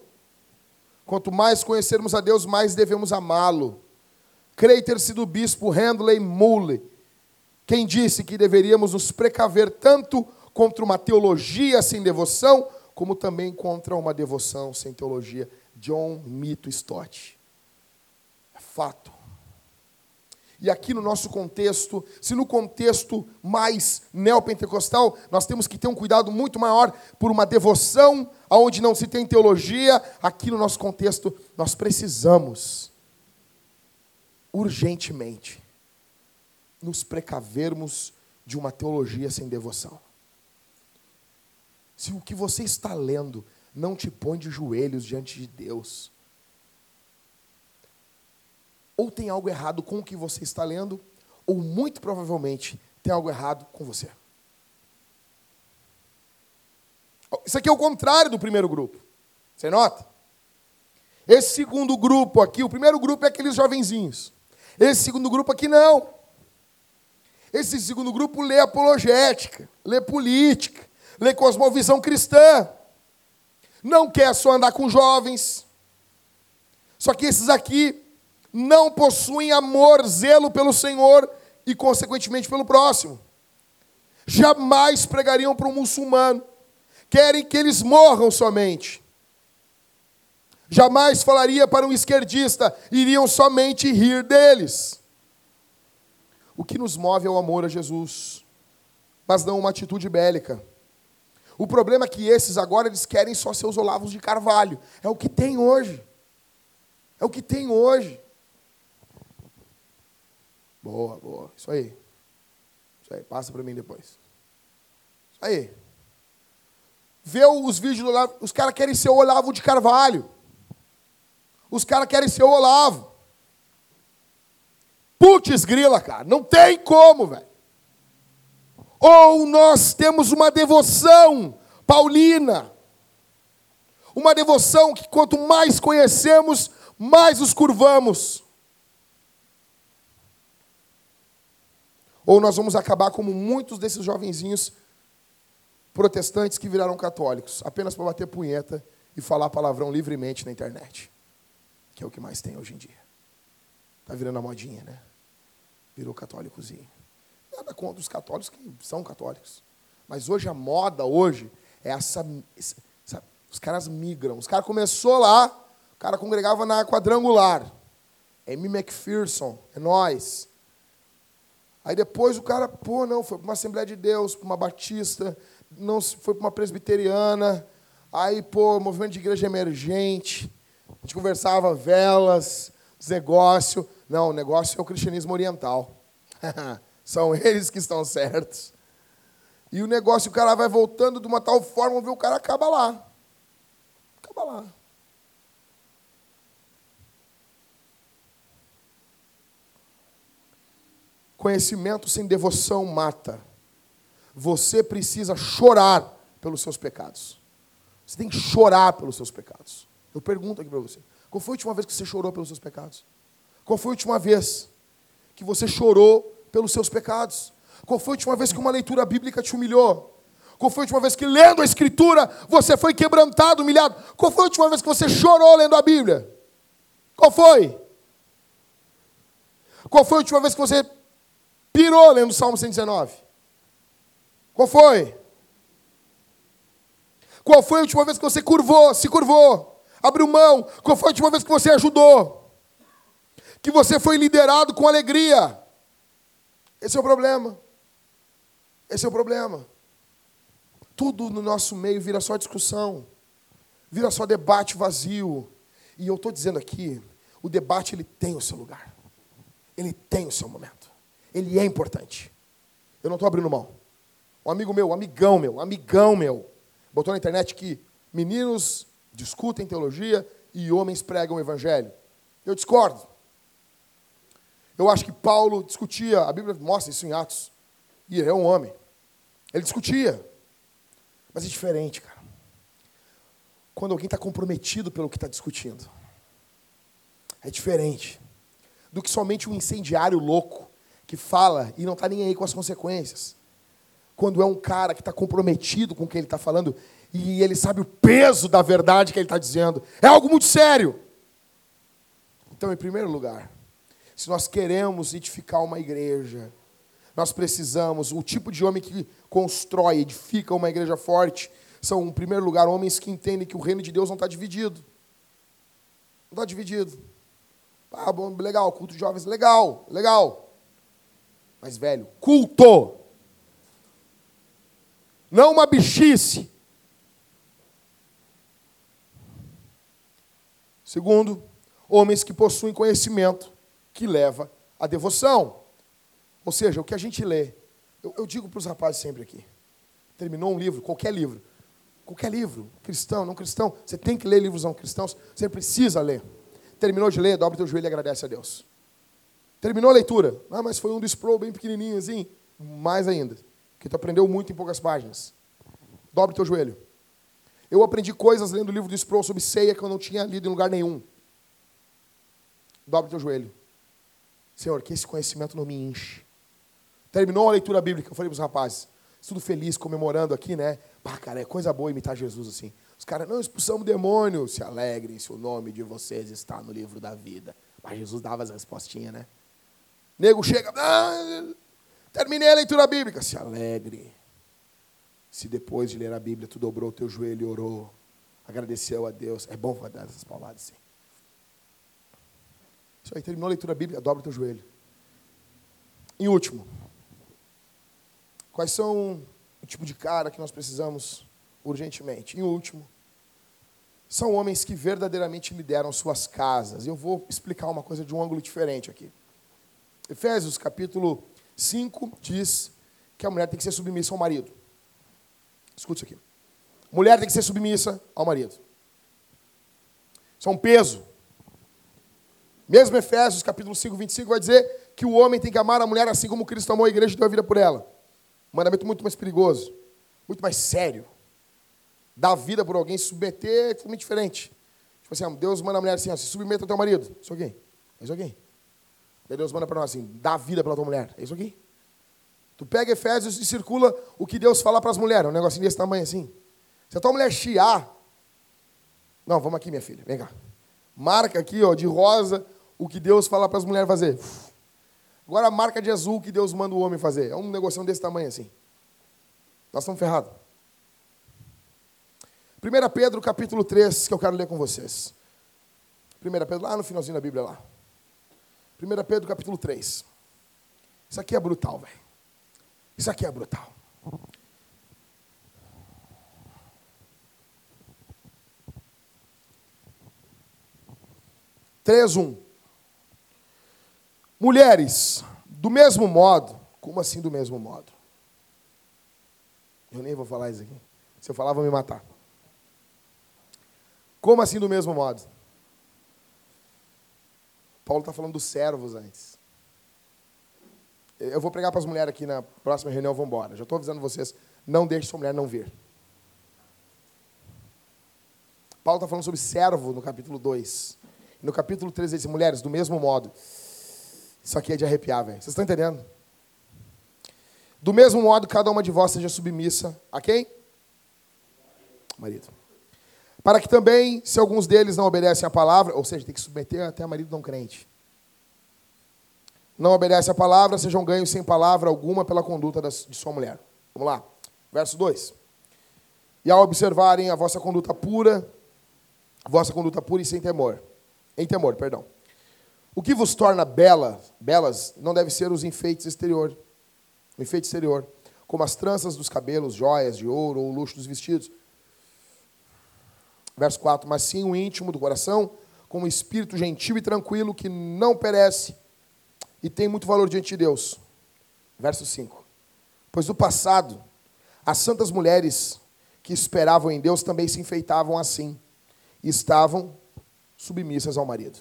Quanto mais conhecermos a Deus, mais devemos amá-lo. Creio ter sido o bispo Handley Mulle quem disse que deveríamos nos precaver tanto contra uma teologia sem devoção, como também contra uma devoção sem teologia. John Mito Stott. É fato. E aqui no nosso contexto, se no contexto mais neopentecostal, nós temos que ter um cuidado muito maior por uma devoção aonde não se tem teologia, aqui no nosso contexto nós precisamos urgentemente nos precavermos de uma teologia sem devoção. Se o que você está lendo não te põe de joelhos diante de Deus, ou tem algo errado com o que você está lendo, ou muito provavelmente tem algo errado com você. Isso aqui é o contrário do primeiro grupo. Você nota? Esse segundo grupo aqui, o primeiro grupo é aqueles jovenzinhos. Esse segundo grupo aqui não. Esse segundo grupo lê apologética, lê política, lê cosmovisão cristã. Não quer só andar com jovens. Só que esses aqui não possuem amor, zelo pelo Senhor e, consequentemente, pelo próximo. Jamais pregariam para um muçulmano. Querem que eles morram somente. Jamais falaria para um esquerdista, iriam somente rir deles. O que nos move é o amor a Jesus, mas não uma atitude bélica. O problema é que esses agora eles querem só seus olavos de carvalho. É o que tem hoje. É o que tem hoje. Boa, boa. Isso aí. Isso aí, passa para mim depois. Isso aí. Vê os vídeos do Olavo, os caras querem ser o Olavo de Carvalho. Os caras querem ser o Olavo. Putz, grila, cara. Não tem como, velho. Ou nós temos uma devoção paulina. Uma devoção que quanto mais conhecemos, mais os curvamos. Ou nós vamos acabar como muitos desses jovenzinhos protestantes que viraram católicos, apenas para bater punheta e falar palavrão livremente na internet, que é o que mais tem hoje em dia. Está virando a modinha, né? Virou católicozinho. Nada contra os católicos que são católicos. Mas hoje a moda hoje é essa, essa os caras migram. Os caras começou lá, o cara congregava na quadrangular. M. McPherson, é nós. Aí depois o cara, pô, não, foi para uma Assembleia de Deus, para uma Batista, não foi para uma presbiteriana. Aí, pô, movimento de igreja emergente. A gente conversava velas, os negócios. Não, o negócio é o cristianismo oriental. [laughs] São eles que estão certos. E o negócio, o cara vai voltando de uma tal forma, vê o cara acaba lá. Acaba lá. Conhecimento sem devoção mata. Você precisa chorar pelos seus pecados. Você tem que chorar pelos seus pecados. Eu pergunto aqui para você: qual foi a última vez que você chorou pelos seus pecados? Qual foi a última vez que você chorou pelos seus pecados? Qual foi a última vez que uma leitura bíblica te humilhou? Qual foi a última vez que, lendo a Escritura, você foi quebrantado, humilhado? Qual foi a última vez que você chorou lendo a Bíblia? Qual foi? Qual foi a última vez que você pirou lendo o Salmo 119? Qual foi? Qual foi a última vez que você curvou, se curvou, abriu mão? Qual foi a última vez que você ajudou? Que você foi liderado com alegria? Esse é o problema. Esse é o problema. Tudo no nosso meio vira só discussão, vira só debate vazio. E eu estou dizendo aqui, o debate ele tem o seu lugar, ele tem o seu momento. Ele é importante. Eu não estou abrindo mão. Um amigo meu, um amigão meu, um amigão meu, botou na internet que meninos discutem teologia e homens pregam o evangelho. Eu discordo. Eu acho que Paulo discutia, a Bíblia mostra isso em Atos. E ele é um homem. Ele discutia. Mas é diferente, cara. Quando alguém está comprometido pelo que está discutindo. É diferente. Do que somente um incendiário louco que fala e não está nem aí com as consequências. Quando é um cara que está comprometido com o que ele está falando e ele sabe o peso da verdade que ele está dizendo. É algo muito sério. Então, em primeiro lugar, se nós queremos edificar uma igreja, nós precisamos, o tipo de homem que constrói, edifica uma igreja forte, são, em primeiro lugar, homens que entendem que o reino de Deus não está dividido. Não está dividido. Ah, bom, legal, culto de jovens, legal, legal. Mas, velho, culto. Não uma bichice. Segundo, homens que possuem conhecimento que leva à devoção. Ou seja, o que a gente lê. Eu, eu digo para os rapazes sempre aqui. Terminou um livro, qualquer livro. Qualquer livro, cristão, não cristão, você tem que ler livros não cristãos, você precisa ler. Terminou de ler, dobra teu joelho e agradece a Deus. Terminou a leitura. Ah, mas foi um do Sproul bem pequenininho assim. Mais ainda. Porque tu aprendeu muito em poucas páginas. Dobre teu joelho. Eu aprendi coisas lendo o livro do Sproul sobre ceia que eu não tinha lido em lugar nenhum. Dobre teu joelho. Senhor, que esse conhecimento não me enche. Terminou a leitura bíblica, eu falei para os rapazes, tudo feliz, comemorando aqui, né? Pá, cara, é coisa boa imitar Jesus assim. Os caras, não, expulsamos demônio. Se alegrem se o nome de vocês está no livro da vida. Mas Jesus dava as respostinhas, né? Nego chega, ah, terminei a leitura bíblica. Se alegre. Se depois de ler a Bíblia tu dobrou o teu joelho e orou, agradeceu a Deus. É bom dar essas palavras assim. Isso aí, terminou a leitura bíblica, dobra o teu joelho. Em último, quais são o tipo de cara que nós precisamos urgentemente? Em último, são homens que verdadeiramente lideram suas casas. Eu vou explicar uma coisa de um ângulo diferente aqui. Efésios capítulo 5 diz que a mulher tem que ser submissa ao marido. Escute isso aqui. Mulher tem que ser submissa ao marido. Isso é um peso. Mesmo Efésios capítulo 5, 25 vai dizer que o homem tem que amar a mulher assim como Cristo amou a igreja e deu a vida por ela. Um mandamento muito mais perigoso, muito mais sério. Dar vida por alguém, se submeter é totalmente diferente. Tipo assim, Deus manda a mulher assim, ó, se submeta ao teu marido. Isso aqui. É isso aqui. Deus manda para nós assim, dá vida pela tua mulher. É isso aqui. Tu pega Efésios e circula o que Deus fala para as mulheres. Um negocinho desse tamanho assim. Se a tua mulher chiar. Não, vamos aqui, minha filha. Vem cá. Marca aqui, ó, de rosa, o que Deus fala para as mulheres fazer. Agora marca de azul que Deus manda o homem fazer. É um negocinho desse tamanho assim. Nós estamos ferrados. 1 Pedro capítulo 3, que eu quero ler com vocês. 1 Pedro, lá no finalzinho da Bíblia lá. 1 Pedro capítulo 3. Isso aqui é brutal, velho. Isso aqui é brutal. Três, um. Mulheres, do mesmo modo, como assim do mesmo modo? Eu nem vou falar isso aqui. Se eu falar, vão me matar. Como assim do mesmo modo? Paulo está falando dos servos antes. Eu vou pregar para as mulheres aqui na próxima reunião, vamos embora. Já estou avisando vocês, não deixe sua mulher não vir. Paulo está falando sobre servo no capítulo 2. No capítulo 3 ele diz, mulheres, do mesmo modo. Isso aqui é de arrepiar, velho. Vocês estão entendendo? Do mesmo modo, cada uma de vós seja submissa a quem? Marido. Para que também, se alguns deles não obedecem à palavra, ou seja, tem que submeter até a marido não crente não obedece à palavra, sejam ganhos sem palavra alguma pela conduta de sua mulher. Vamos lá. Verso 2. E ao observarem a vossa conduta pura, vossa conduta pura e sem temor. Em temor, perdão. O que vos torna bela, belas não deve ser os enfeites exterior, o enfeite exterior, como as tranças dos cabelos, joias de ouro ou o luxo dos vestidos. Verso 4, mas sim o íntimo do coração, com um espírito gentil e tranquilo que não perece e tem muito valor diante de Deus. Verso 5. Pois no passado, as santas mulheres que esperavam em Deus também se enfeitavam assim, e estavam submissas ao marido.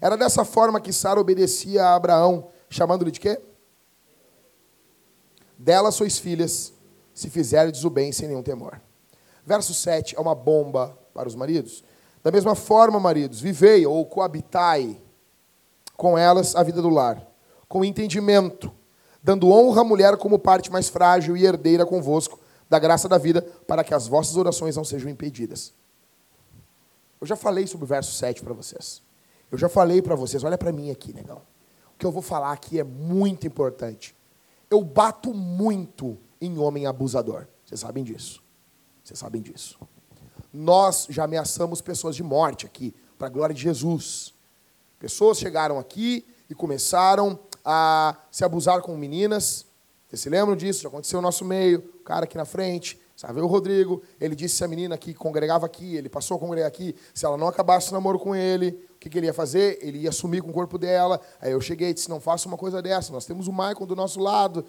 Era dessa forma que Sara obedecia a Abraão, chamando-lhe de quê? Dela sois filhas, se fizerdes o bem sem nenhum temor. Verso 7 é uma bomba para os maridos. Da mesma forma, maridos, vivei ou coabitai com elas a vida do lar, com entendimento, dando honra à mulher como parte mais frágil e herdeira convosco da graça da vida, para que as vossas orações não sejam impedidas. Eu já falei sobre o verso 7 para vocês. Eu já falei para vocês, olha para mim aqui, negão. O que eu vou falar aqui é muito importante. Eu bato muito em homem abusador. Vocês sabem disso. Vocês sabem disso. Nós já ameaçamos pessoas de morte aqui, para a glória de Jesus. Pessoas chegaram aqui e começaram a se abusar com meninas. Vocês se lembram disso? Já aconteceu no nosso meio. O cara aqui na frente Sabe, o Rodrigo, ele disse se a menina que congregava aqui, ele passou a congregar aqui, se ela não acabasse o namoro com ele, o que, que ele ia fazer? Ele ia sumir com o corpo dela. Aí eu cheguei e disse: não faça uma coisa dessa. Nós temos o Michael do nosso lado,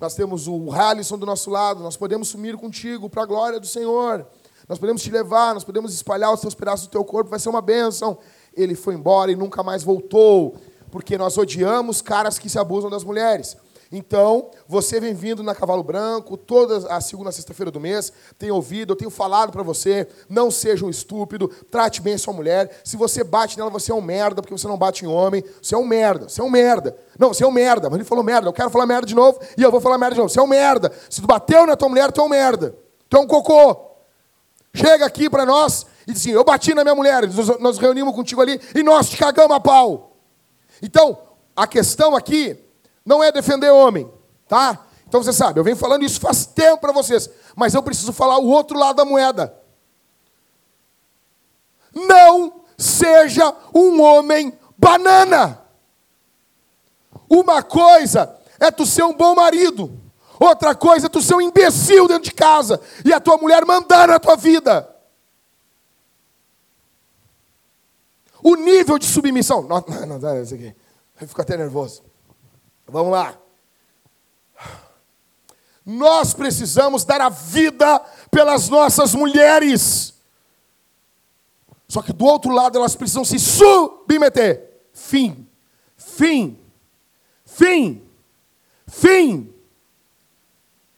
nós temos o Halisson do nosso lado, nós podemos sumir contigo para a glória do Senhor. Nós podemos te levar, nós podemos espalhar os teus pedaços do teu corpo, vai ser uma bênção. Ele foi embora e nunca mais voltou, porque nós odiamos caras que se abusam das mulheres. Então, você vem vindo na Cavalo Branco, toda a segunda sexta-feira do mês, tem ouvido, eu tenho falado para você, não seja um estúpido, trate bem a sua mulher. Se você bate nela, você é um merda, porque você não bate em homem. Você é um merda, você é um merda. Não, você é um merda, mas ele falou merda, eu quero falar merda de novo, e eu vou falar merda de novo. Você é um merda. Se tu bateu na tua mulher, tu é um merda. Tu é um cocô. Chega aqui para nós e diz assim, eu bati na minha mulher, nós nos reunimos contigo ali e nós te cagamos a pau. Então, a questão aqui não é defender homem, tá? Então você sabe, eu venho falando isso faz tempo para vocês, mas eu preciso falar o outro lado da moeda. Não seja um homem banana. Uma coisa é tu ser um bom marido, outra coisa é tu ser um imbecil dentro de casa e a tua mulher mandar na tua vida. O nível de submissão. Não, [laughs] não, não, não isso aqui. Eu fico até nervoso. Vamos lá. Nós precisamos dar a vida pelas nossas mulheres. Só que do outro lado elas precisam se submeter. Fim. Fim. Fim. Fim.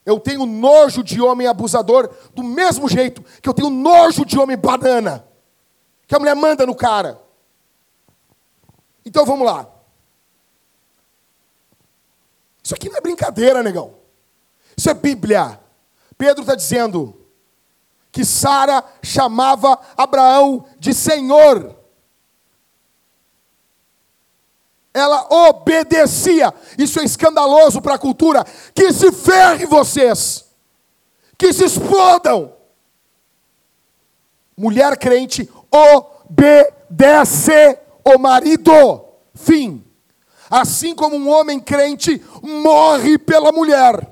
Eu tenho nojo de homem abusador do mesmo jeito que eu tenho nojo de homem banana. Que a mulher manda no cara. Então vamos lá. Isso aqui não é brincadeira, negão. Isso é Bíblia. Pedro está dizendo que Sara chamava Abraão de Senhor. Ela obedecia. Isso é escandaloso para a cultura. Que se ferre vocês. Que se explodam. Mulher crente obedece o marido. Fim. Assim como um homem crente morre pela mulher.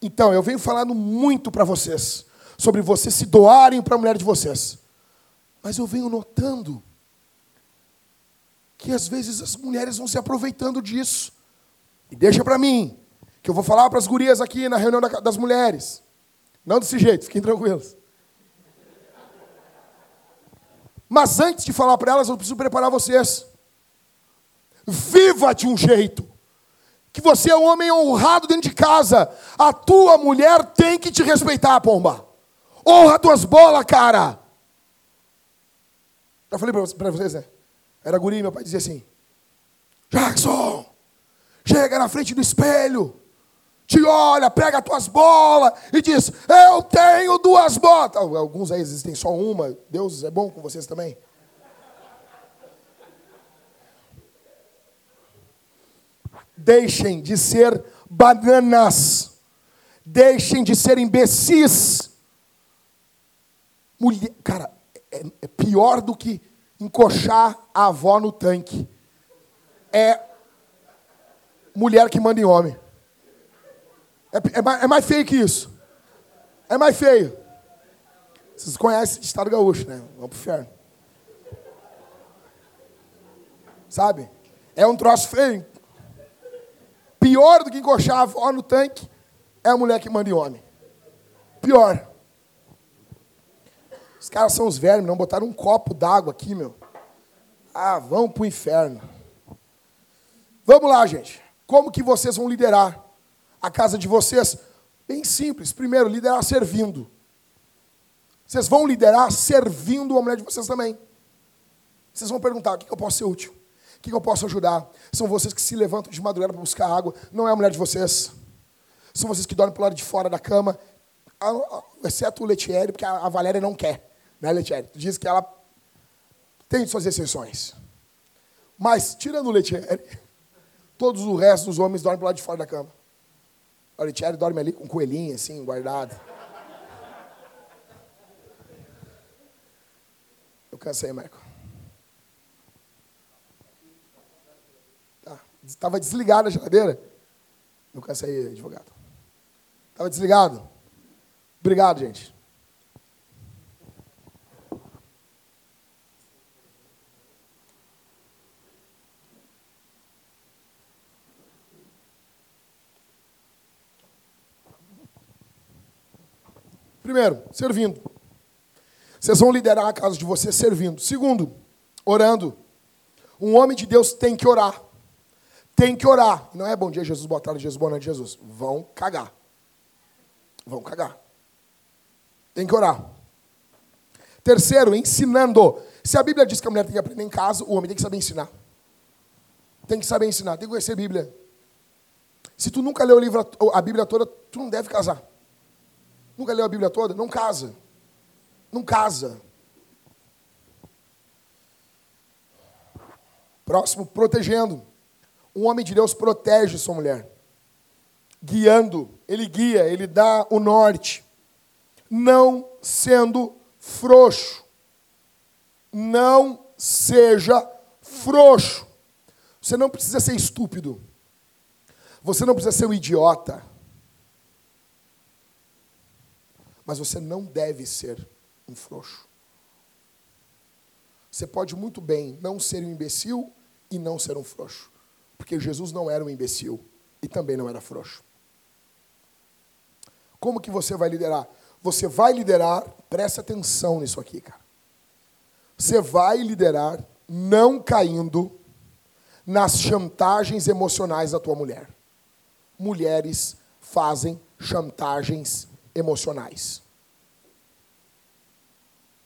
Então, eu venho falando muito para vocês sobre vocês se doarem para a mulher de vocês. Mas eu venho notando que às vezes as mulheres vão se aproveitando disso. E deixa para mim, que eu vou falar para as gurias aqui na reunião das mulheres. Não desse jeito, fiquem tranquilos. Mas antes de falar para elas, eu preciso preparar vocês. Viva de um jeito. Que você é um homem honrado dentro de casa. A tua mulher tem que te respeitar, pomba. Honra tuas bolas, cara. Já falei para vocês, né? Era guri, meu pai dizia assim: Jackson, chega na frente do espelho, te olha, pega as tuas bolas e diz: Eu tenho duas bolas. Alguns aí existem só uma. Deus é bom com vocês também. Deixem de ser bananas. Deixem de ser imbecis. Mulher, cara, é, é pior do que encoxar a avó no tanque. É mulher que manda em homem. É, é, mais, é mais feio que isso. É mais feio. Vocês conhecem o Estado Gaúcho, né? Vamos pro inferno. Sabe? É um troço feio. Pior do que encoxar a avó no tanque é a mulher que manda em homem. Pior. Os caras são os vermes, não botaram um copo d'água aqui, meu. Ah, vão pro inferno. Vamos lá, gente. Como que vocês vão liderar a casa de vocês? Bem simples. Primeiro, liderar servindo. Vocês vão liderar servindo a mulher de vocês também. Vocês vão perguntar: o que eu posso ser útil? O que eu posso ajudar? São vocês que se levantam de madrugada para buscar água, não é a mulher de vocês. São vocês que dormem para lado de fora da cama, exceto o Letieri, porque a Valéria não quer, né, Letieri? Tu diz que ela tem suas exceções. Mas, tirando o Letieri, todos o resto dos homens dormem para lado de fora da cama. O Letieri dorme ali com um coelhinho, assim, guardado. Eu cansei, Michael. Estava desligada a geladeira. Eu cansei, advogado. Estava desligado? Obrigado, gente. Primeiro, servindo. Vocês vão liderar a casa de vocês servindo. Segundo, orando. Um homem de Deus tem que orar. Tem que orar. Não é bom dia, Jesus, boa tarde, Jesus, boa noite, Jesus. Vão cagar. Vão cagar. Tem que orar. Terceiro, ensinando. Se a Bíblia diz que a mulher tem que aprender em casa, o homem tem que saber ensinar. Tem que saber ensinar, tem que conhecer a Bíblia. Se tu nunca leu o livro, a Bíblia toda, tu não deve casar. Nunca leu a Bíblia toda? Não casa. Não casa. Próximo, protegendo. Um homem de Deus protege sua mulher. Guiando, ele guia, ele dá o norte. Não sendo frouxo. Não seja frouxo. Você não precisa ser estúpido. Você não precisa ser um idiota. Mas você não deve ser um frouxo. Você pode muito bem não ser um imbecil e não ser um frouxo. Porque Jesus não era um imbecil e também não era frouxo. Como que você vai liderar? Você vai liderar, presta atenção nisso aqui, cara. Você vai liderar não caindo nas chantagens emocionais da tua mulher. Mulheres fazem chantagens emocionais.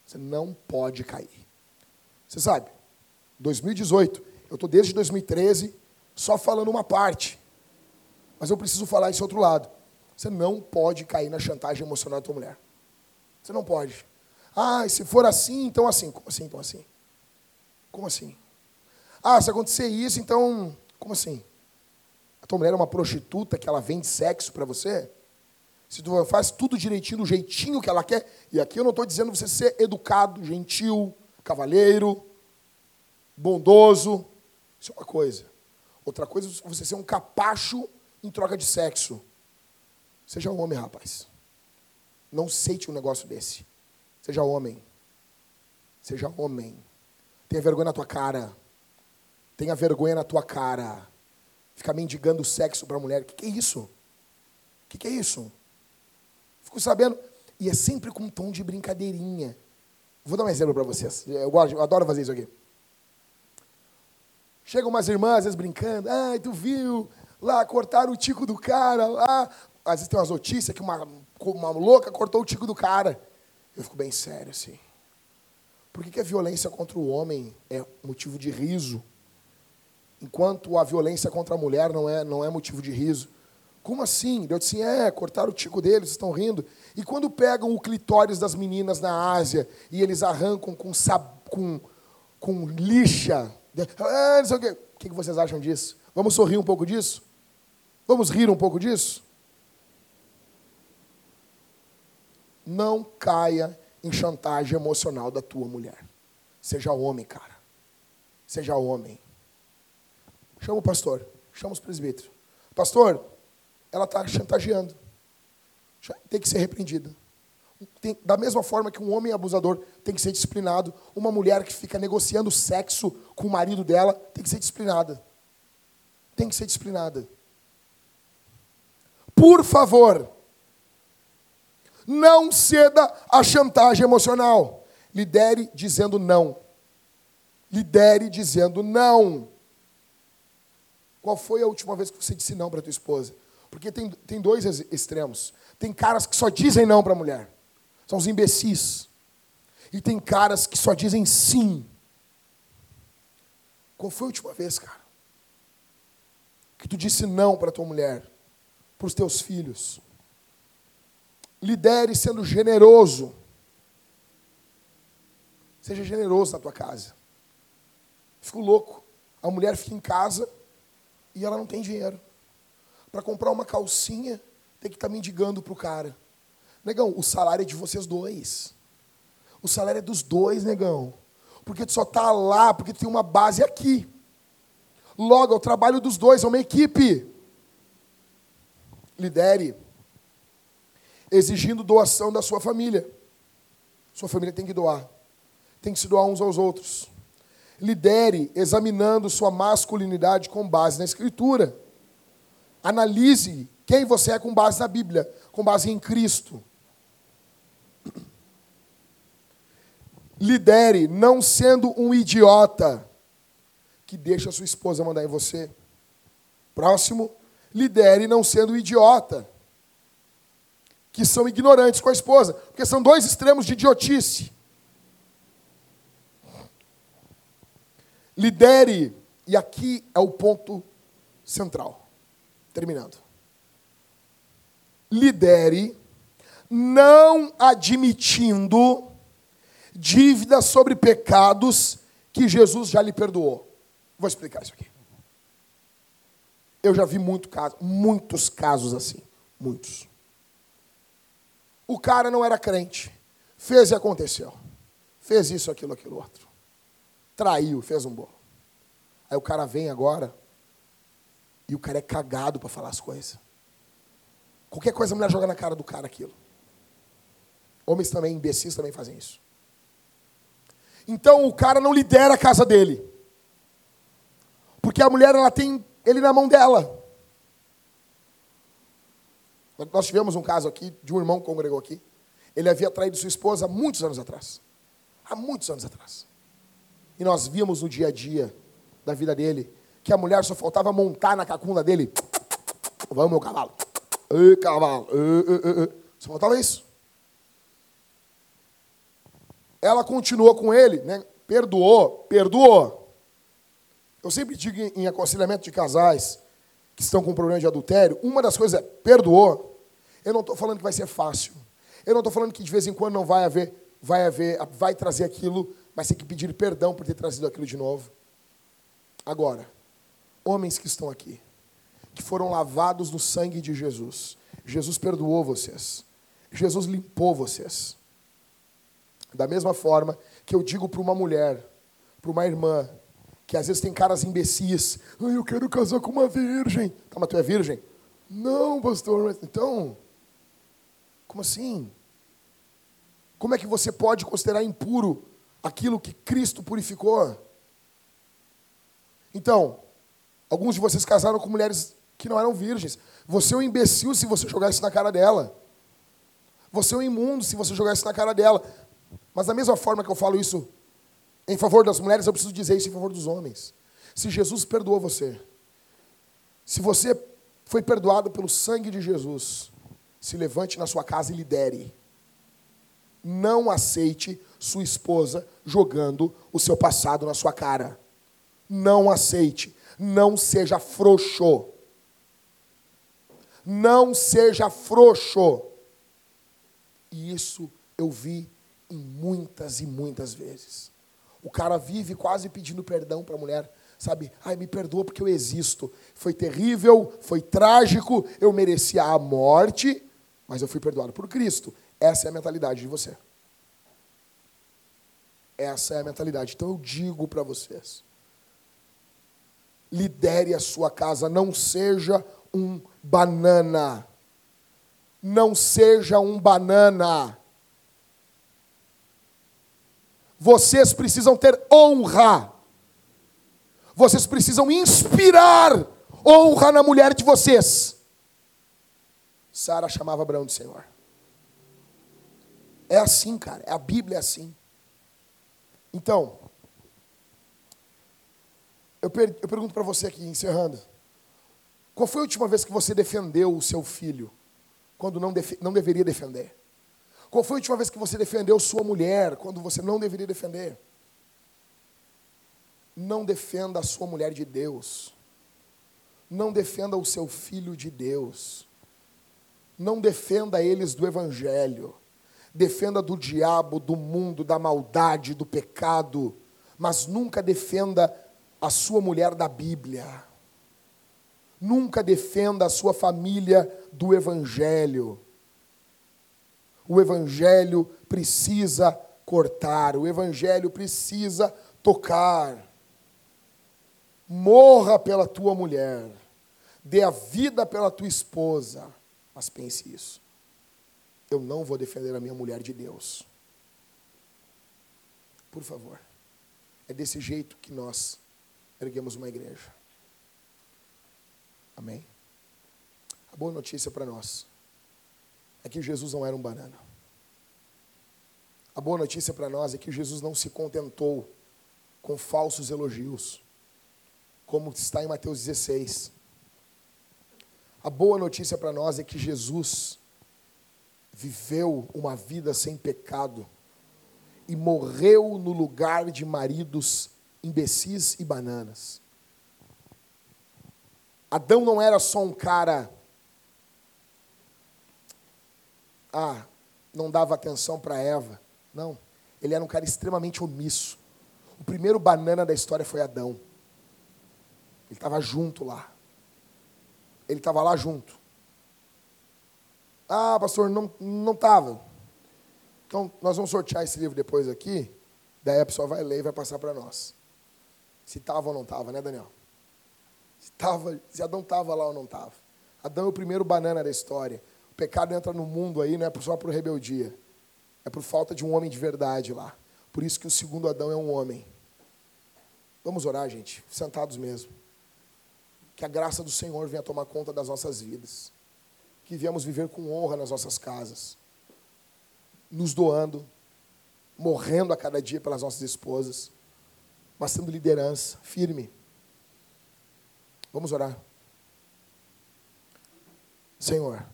Você não pode cair. Você sabe, 2018, eu estou desde 2013 só falando uma parte. Mas eu preciso falar esse outro lado. Você não pode cair na chantagem emocional da tua mulher. Você não pode. Ah, se for assim, então assim. Como assim, então assim? Como assim? Ah, se acontecer isso, então. Como assim? A tua mulher é uma prostituta que ela vende sexo para você? se tu faz tudo direitinho, do jeitinho que ela quer, e aqui eu não estou dizendo você ser educado, gentil, cavalheiro, bondoso, isso é uma coisa. Outra coisa é você ser um capacho em troca de sexo. Seja um homem, rapaz. Não aceite um negócio desse. Seja homem. Seja homem. Tenha vergonha na tua cara. Tenha vergonha na tua cara. Ficar mendigando sexo para mulher. O que, que é isso? O que, que é isso? Fico sabendo. E é sempre com um tom de brincadeirinha. Vou dar um exemplo para vocês. Eu, eu adoro fazer isso aqui. Chegam umas irmãs, às vezes brincando. Ai, tu viu? Lá, cortaram o tico do cara. Lá. Às vezes tem umas notícias que uma, uma louca cortou o tico do cara. Eu fico bem sério, assim. Por que, que a violência contra o homem é motivo de riso? Enquanto a violência contra a mulher não é, não é motivo de riso. Como assim? Deus disse, é, cortaram o tico deles, estão rindo. E quando pegam o clitóris das meninas na Ásia e eles arrancam com, com, com lixa, ah, não sei o quê. O que vocês acham disso? Vamos sorrir um pouco disso? Vamos rir um pouco disso? Não caia em chantagem emocional da tua mulher. Seja homem, cara. Seja homem. Chama o pastor. Chama os presbíteros. Pastor, ela está chantageando. Tem que ser repreendida. Tem, da mesma forma que um homem abusador tem que ser disciplinado, uma mulher que fica negociando sexo com o marido dela tem que ser disciplinada. Tem que ser disciplinada. Por favor, não ceda à chantagem emocional. Lidere dizendo não. Lidere dizendo não. Qual foi a última vez que você disse não para tua esposa? Porque tem, tem dois extremos. Tem caras que só dizem não para a mulher. São os imbecis. E tem caras que só dizem sim. Qual foi a última vez, cara? Que tu disse não para tua mulher, para os teus filhos. Lidere sendo generoso. Seja generoso na tua casa. Fico louco. A mulher fica em casa e ela não tem dinheiro para comprar uma calcinha, tem que estar tá mendigando para o cara. Negão, o salário é de vocês dois. O salário é dos dois, negão. Porque tu só está lá, porque tu tem uma base aqui. Logo, é o trabalho dos dois, é uma equipe. Lidere. exigindo doação da sua família. Sua família tem que doar. Tem que se doar uns aos outros. Lidere examinando sua masculinidade com base na Escritura. Analise quem você é com base na Bíblia, com base em Cristo. Lidere não sendo um idiota que deixa sua esposa mandar em você. Próximo, lidere não sendo um idiota que são ignorantes com a esposa, porque são dois extremos de idiotice. Lidere, e aqui é o ponto central. Terminando. Lidere não admitindo dívidas sobre pecados que Jesus já lhe perdoou. Vou explicar isso aqui. Eu já vi muito caso, muitos casos assim. Muitos. O cara não era crente. Fez e aconteceu. Fez isso, aquilo, aquilo outro. Traiu, fez um bolo. Aí o cara vem agora e o cara é cagado para falar as coisas. Qualquer coisa a mulher joga na cara do cara aquilo. Homens também, imbecis também fazem isso. Então o cara não lidera a casa dele. Porque a mulher ela tem ele na mão dela. Nós tivemos um caso aqui de um irmão que congregou aqui. Ele havia traído sua esposa há muitos anos atrás. Há muitos anos atrás. E nós vimos no dia a dia da vida dele que a mulher só faltava montar na cacunda dele. Vamos, meu cavalo. Ei, cavalo. Ei, ei, ei. Só faltava isso ela continuou com ele, né? perdoou, perdoou. Eu sempre digo em aconselhamento de casais que estão com problema de adultério, uma das coisas é perdoou. Eu não estou falando que vai ser fácil. Eu não estou falando que de vez em quando não vai haver, vai haver, vai trazer aquilo, mas tem que pedir perdão por ter trazido aquilo de novo. Agora, homens que estão aqui, que foram lavados no sangue de Jesus, Jesus perdoou vocês. Jesus limpou vocês. Da mesma forma que eu digo para uma mulher, para uma irmã, que às vezes tem caras imbecis. Eu quero casar com uma virgem. Tá, mas tu é virgem? Não, pastor. Mas, então, como assim? Como é que você pode considerar impuro aquilo que Cristo purificou? Então, alguns de vocês casaram com mulheres que não eram virgens. Você é um imbecil se você jogar isso na cara dela. Você é um imundo se você jogar isso na cara dela. Mas da mesma forma que eu falo isso em favor das mulheres, eu preciso dizer isso em favor dos homens. Se Jesus perdoou você, se você foi perdoado pelo sangue de Jesus, se levante na sua casa e lidere. Não aceite sua esposa jogando o seu passado na sua cara. Não aceite. Não seja frouxo. Não seja frouxo. E isso eu vi muitas e muitas vezes. O cara vive quase pedindo perdão para a mulher, sabe? Ai, me perdoa porque eu existo. Foi terrível, foi trágico, eu merecia a morte, mas eu fui perdoado por Cristo. Essa é a mentalidade de você. Essa é a mentalidade. Então eu digo para vocês: lidere a sua casa, não seja um banana. Não seja um banana. Vocês precisam ter honra. Vocês precisam inspirar honra na mulher de vocês. Sara chamava Abraão de Senhor. É assim, cara. A Bíblia é assim. Então, eu, per eu pergunto para você aqui, encerrando. Qual foi a última vez que você defendeu o seu filho quando não, não deveria defender? Qual foi a última vez que você defendeu sua mulher quando você não deveria defender? Não defenda a sua mulher de Deus. Não defenda o seu filho de Deus. Não defenda eles do Evangelho. Defenda do diabo, do mundo, da maldade, do pecado. Mas nunca defenda a sua mulher da Bíblia. Nunca defenda a sua família do Evangelho. O Evangelho precisa cortar, o Evangelho precisa tocar. Morra pela tua mulher, dê a vida pela tua esposa, mas pense isso. eu não vou defender a minha mulher de Deus. Por favor. É desse jeito que nós erguemos uma igreja. Amém? A boa notícia para nós é que Jesus não era um banana. A boa notícia para nós é que Jesus não se contentou com falsos elogios, como está em Mateus 16. A boa notícia para nós é que Jesus viveu uma vida sem pecado e morreu no lugar de maridos imbecis e bananas. Adão não era só um cara. Ah, não dava atenção para Eva. Não. Ele era um cara extremamente omisso. O primeiro banana da história foi Adão. Ele estava junto lá. Ele estava lá junto. Ah, pastor, não estava. Então, nós vamos sortear esse livro depois aqui. Daí a pessoa vai ler e vai passar para nós. Se estava ou não estava, né, Daniel? Se, tava, se Adão estava lá ou não estava. Adão é o primeiro banana da história. O pecado entra no mundo aí, não é só por rebeldia. É por falta de um homem de verdade lá. Por isso que o segundo Adão é um homem. Vamos orar, gente, sentados mesmo. Que a graça do Senhor venha tomar conta das nossas vidas. Que viemos viver com honra nas nossas casas. Nos doando, morrendo a cada dia pelas nossas esposas, mas sendo liderança firme. Vamos orar. Senhor,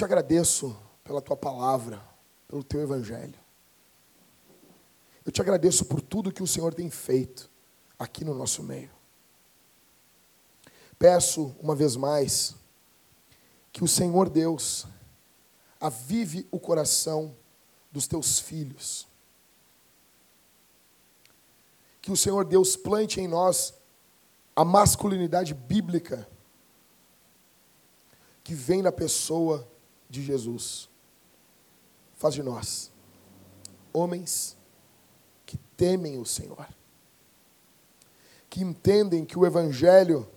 te agradeço pela tua palavra, pelo teu evangelho. Eu te agradeço por tudo que o Senhor tem feito aqui no nosso meio. Peço uma vez mais que o Senhor Deus avive o coração dos teus filhos. Que o Senhor Deus plante em nós a masculinidade bíblica que vem na pessoa de Jesus faz de nós homens que temem o Senhor, que entendem que o Evangelho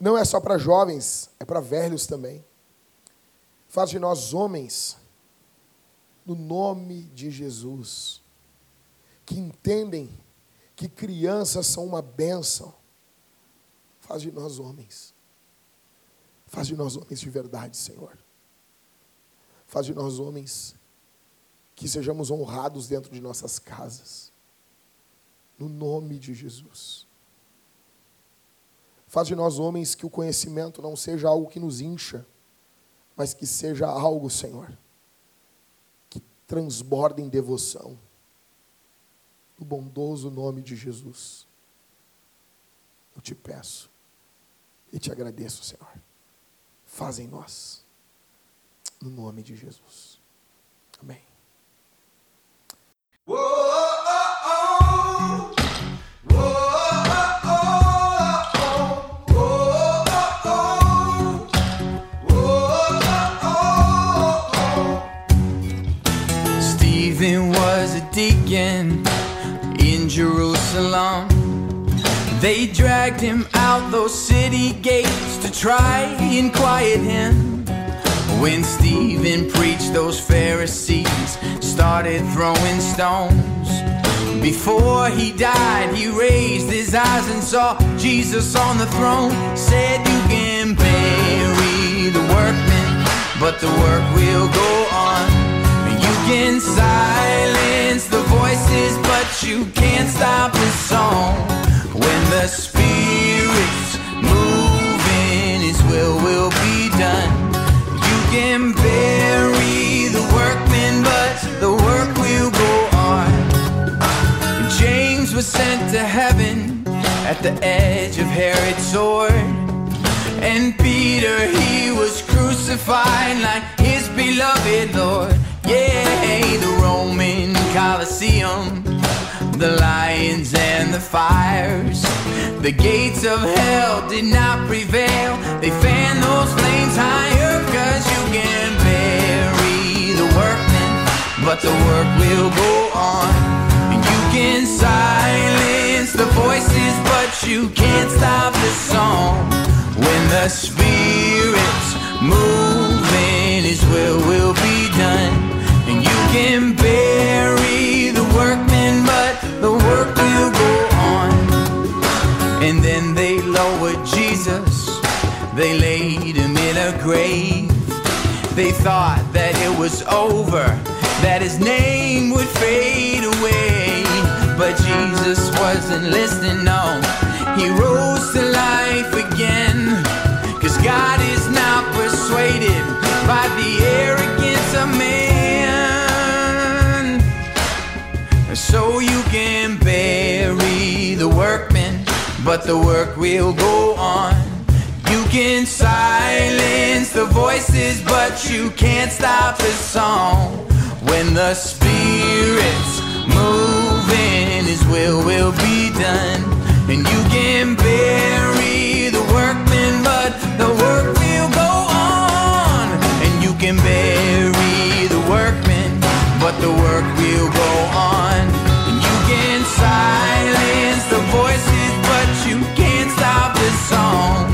não é só para jovens, é para velhos também. Faz de nós homens, no nome de Jesus, que entendem que crianças são uma bênção. Faz de nós homens. Faz de nós homens de verdade, Senhor. Faz de nós homens que sejamos honrados dentro de nossas casas. No nome de Jesus. Faz de nós homens que o conhecimento não seja algo que nos incha, mas que seja algo, Senhor, que transborde em devoção. No bondoso nome de Jesus. Eu te peço e te agradeço, Senhor. Faz em nós no nome de Jesus. Amém. Stephen was a deacon in Jerusalem. They dragged him out those city gates to try and quiet him. When Stephen preached, those Pharisees started throwing stones. Before he died, he raised his eyes and saw Jesus on the throne. Said, You can bury the workmen, but the work will go on. You can silence the voices, but you can't stop the song. When the at the edge of Herod's sword. And Peter, he was crucified like his beloved Lord. Yeah, the Roman Colosseum, the lions and the fires. The gates of hell did not prevail. They fanned those flames higher, cause you can bury the workmen, but the work will go on can silence the voices, but you can't stop the song. When the spirit's moving, His will will be done. And you can bury the workmen, but the work will go on. And then they lowered Jesus, they laid him in a grave. They thought that it was over, that his name would fade away. But Jesus wasn't listening, no. He rose to life again. Cause God is not persuaded by the arrogance of man. So you can bury the workman, but the work will go on. You can silence the voices, but you can't stop the song. When the Spirit's moving, his will will be done. And you can bury the workmen, but the work will go on. And you can bury the workmen, but the work will go on. And you can silence the voices, but you can't stop the song.